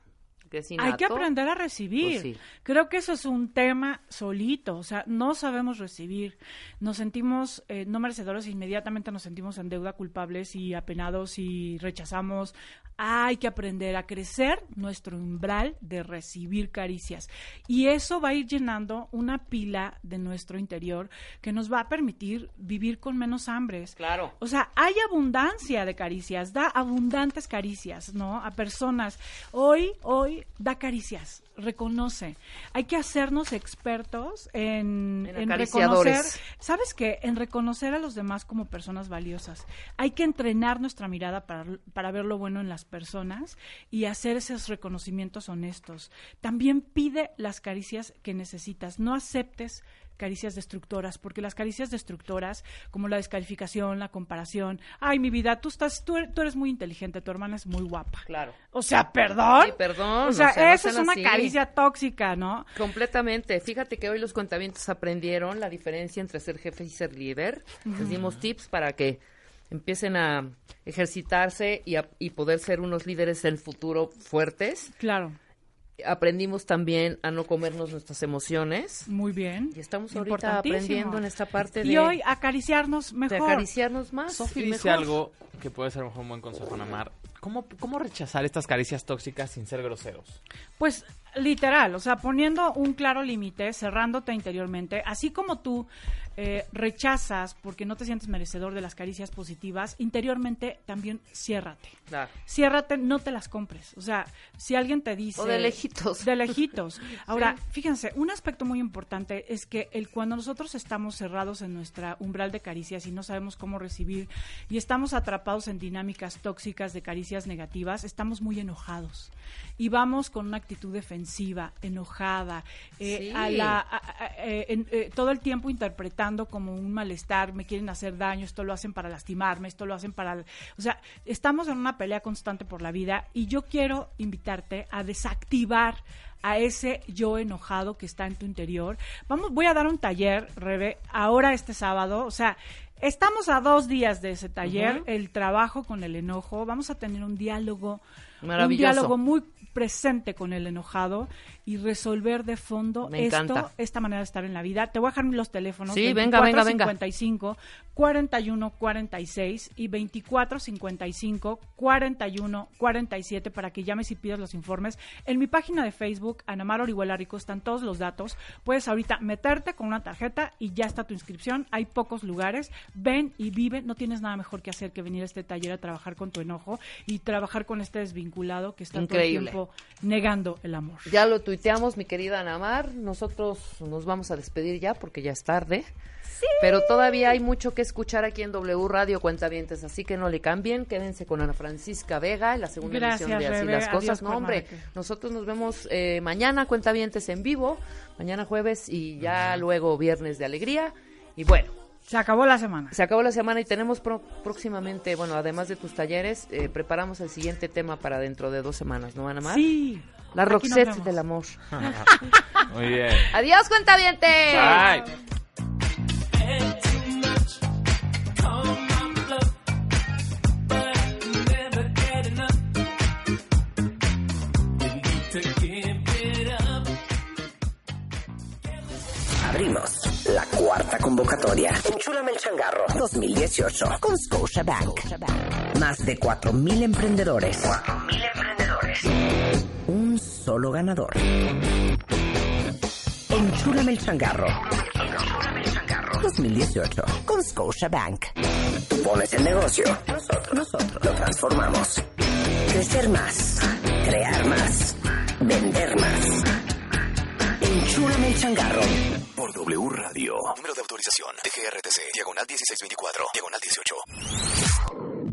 que es Hay que aprender a recibir. Pues sí. Creo que eso es un tema solito, o sea, no sabemos recibir. Nos sentimos eh, no merecedores inmediatamente nos sentimos en deuda culpables y apenados y rechazamos. Hay que aprender a crecer nuestro umbral de recibir caricias. Y eso va a ir llenando una pila de nuestro interior que nos va a permitir vivir con menos hambres. Claro. O sea, hay abundancia de caricias, da abundantes caricias, ¿no? A personas. Hoy, hoy, da caricias, reconoce. Hay que hacernos expertos en, En reconocer, ¿sabes qué? En reconocer a los demás como personas valiosas. Hay que entrenar nuestra mirada para, para ver lo bueno en las personas y hacer esos reconocimientos honestos. También pide las caricias que necesitas. No aceptes caricias destructoras, porque las caricias destructoras, como la descalificación, la comparación, ay, mi vida, tú estás, tú, er- tú eres muy inteligente, tu hermana es muy guapa. Claro. O sea, perdón. Sí, perdón, O sea, o sea, no eso es una así. caricia tóxica, ¿no? Completamente. Fíjate que hoy los cuentavientos aprendieron la diferencia entre ser jefe y ser líder. Les dimos tips para que empiecen a ejercitarse y, a- y poder ser unos líderes del futuro fuertes. Claro, Aprendimos también a no comernos nuestras emociones. muy bien. Y estamos ahorita aprendiendo en esta parte Y de, hoy acariciarnos de mejor. acariciarnos más. Sofi y dice mejor. algo que puede ser mejor un buen consejo, Ana Mar. ¿Cómo, ¿Cómo rechazar estas caricias tóxicas sin ser groseros? Pues literal, o sea, poniendo un claro límite, cerrándote interiormente, así como tú eh, rechazas porque no te sientes merecedor de las caricias positivas, interiormente también ciérrate. Claro. Ciérrate, no te las compres. O sea, si alguien te dice... O de lejitos. De lejitos. Ahora, fíjense, un aspecto muy importante es que el cuando nosotros estamos cerrados en nuestra umbral de caricias y no sabemos cómo recibir y estamos atrapados en dinámicas tóxicas de caricias negativas, estamos muy enojados y vamos con una actitud defensiva, enojada, eh, Sí. a la, a- a- en- eh, todo el tiempo interpretando como un malestar, me quieren hacer daño, esto lo hacen para lastimarme, esto lo hacen para... O sea, estamos en una pelea constante por la vida y yo quiero invitarte a desactivar a ese yo enojado que está en tu interior. Vamos, voy a dar un taller, Rebe, ahora este sábado, o sea, estamos a dos días de ese taller, el trabajo con el enojo, vamos a tener un diálogo, un diálogo muy presente con el enojado y resolver de fondo Me esto, encanta. esta manera de estar en la vida. Te voy a dejar los teléfonos. Sí, venga, venga, venga. 55 41 46 y 24 55 41 47 para que llames y pidas los informes. En mi página de Facebook, Anamar Orihuela Rico, están todos los datos. Puedes ahorita meterte con una tarjeta y ya está tu inscripción. Hay pocos lugares. Ven y vive. No tienes nada mejor que hacer que venir a este taller a trabajar con tu enojo y trabajar con este desvinculado que está Increíble. todo el tiempo negando el amor. Ya lo tuiteamos, mi querida Anamar. Nosotros nos vamos a despedir ya porque ya es tarde. Pero todavía hay mucho que escuchar aquí en W Radio Cuentavientes, así que no le cambien. Quédense con Ana Francisca Vega en la segunda Gracias, edición de Así Rebe. las Cosas. Adiós, no, hombre, nosotros nos vemos eh, mañana, Cuentavientes en vivo, mañana jueves y ya luego viernes de alegría. Y bueno, Se acabó la semana. se acabó la semana y tenemos pro- próximamente, bueno, además de tus talleres, eh, preparamos el siguiente tema para dentro de dos semanas, ¿no, Ana Mar? Sí. La Roxette del amor. Muy bien. Adiós, Cuentavientes. Bye. Abrimos la cuarta convocatoria. Enchúlame el changarro 2018 con Scotiabank. Más de 4.000 emprendedores. 4.000 emprendedores. Un solo ganador. Enchúlame el changarro. 2018 con Scotiabank. Tú pones el negocio. Nosotros, nosotros lo transformamos. Crecer más. Crear más. Vender más. Enchúlame el changarro. Por W Radio. Número de autorización. DGRTC. Diagonal 1624. Diagonal 18.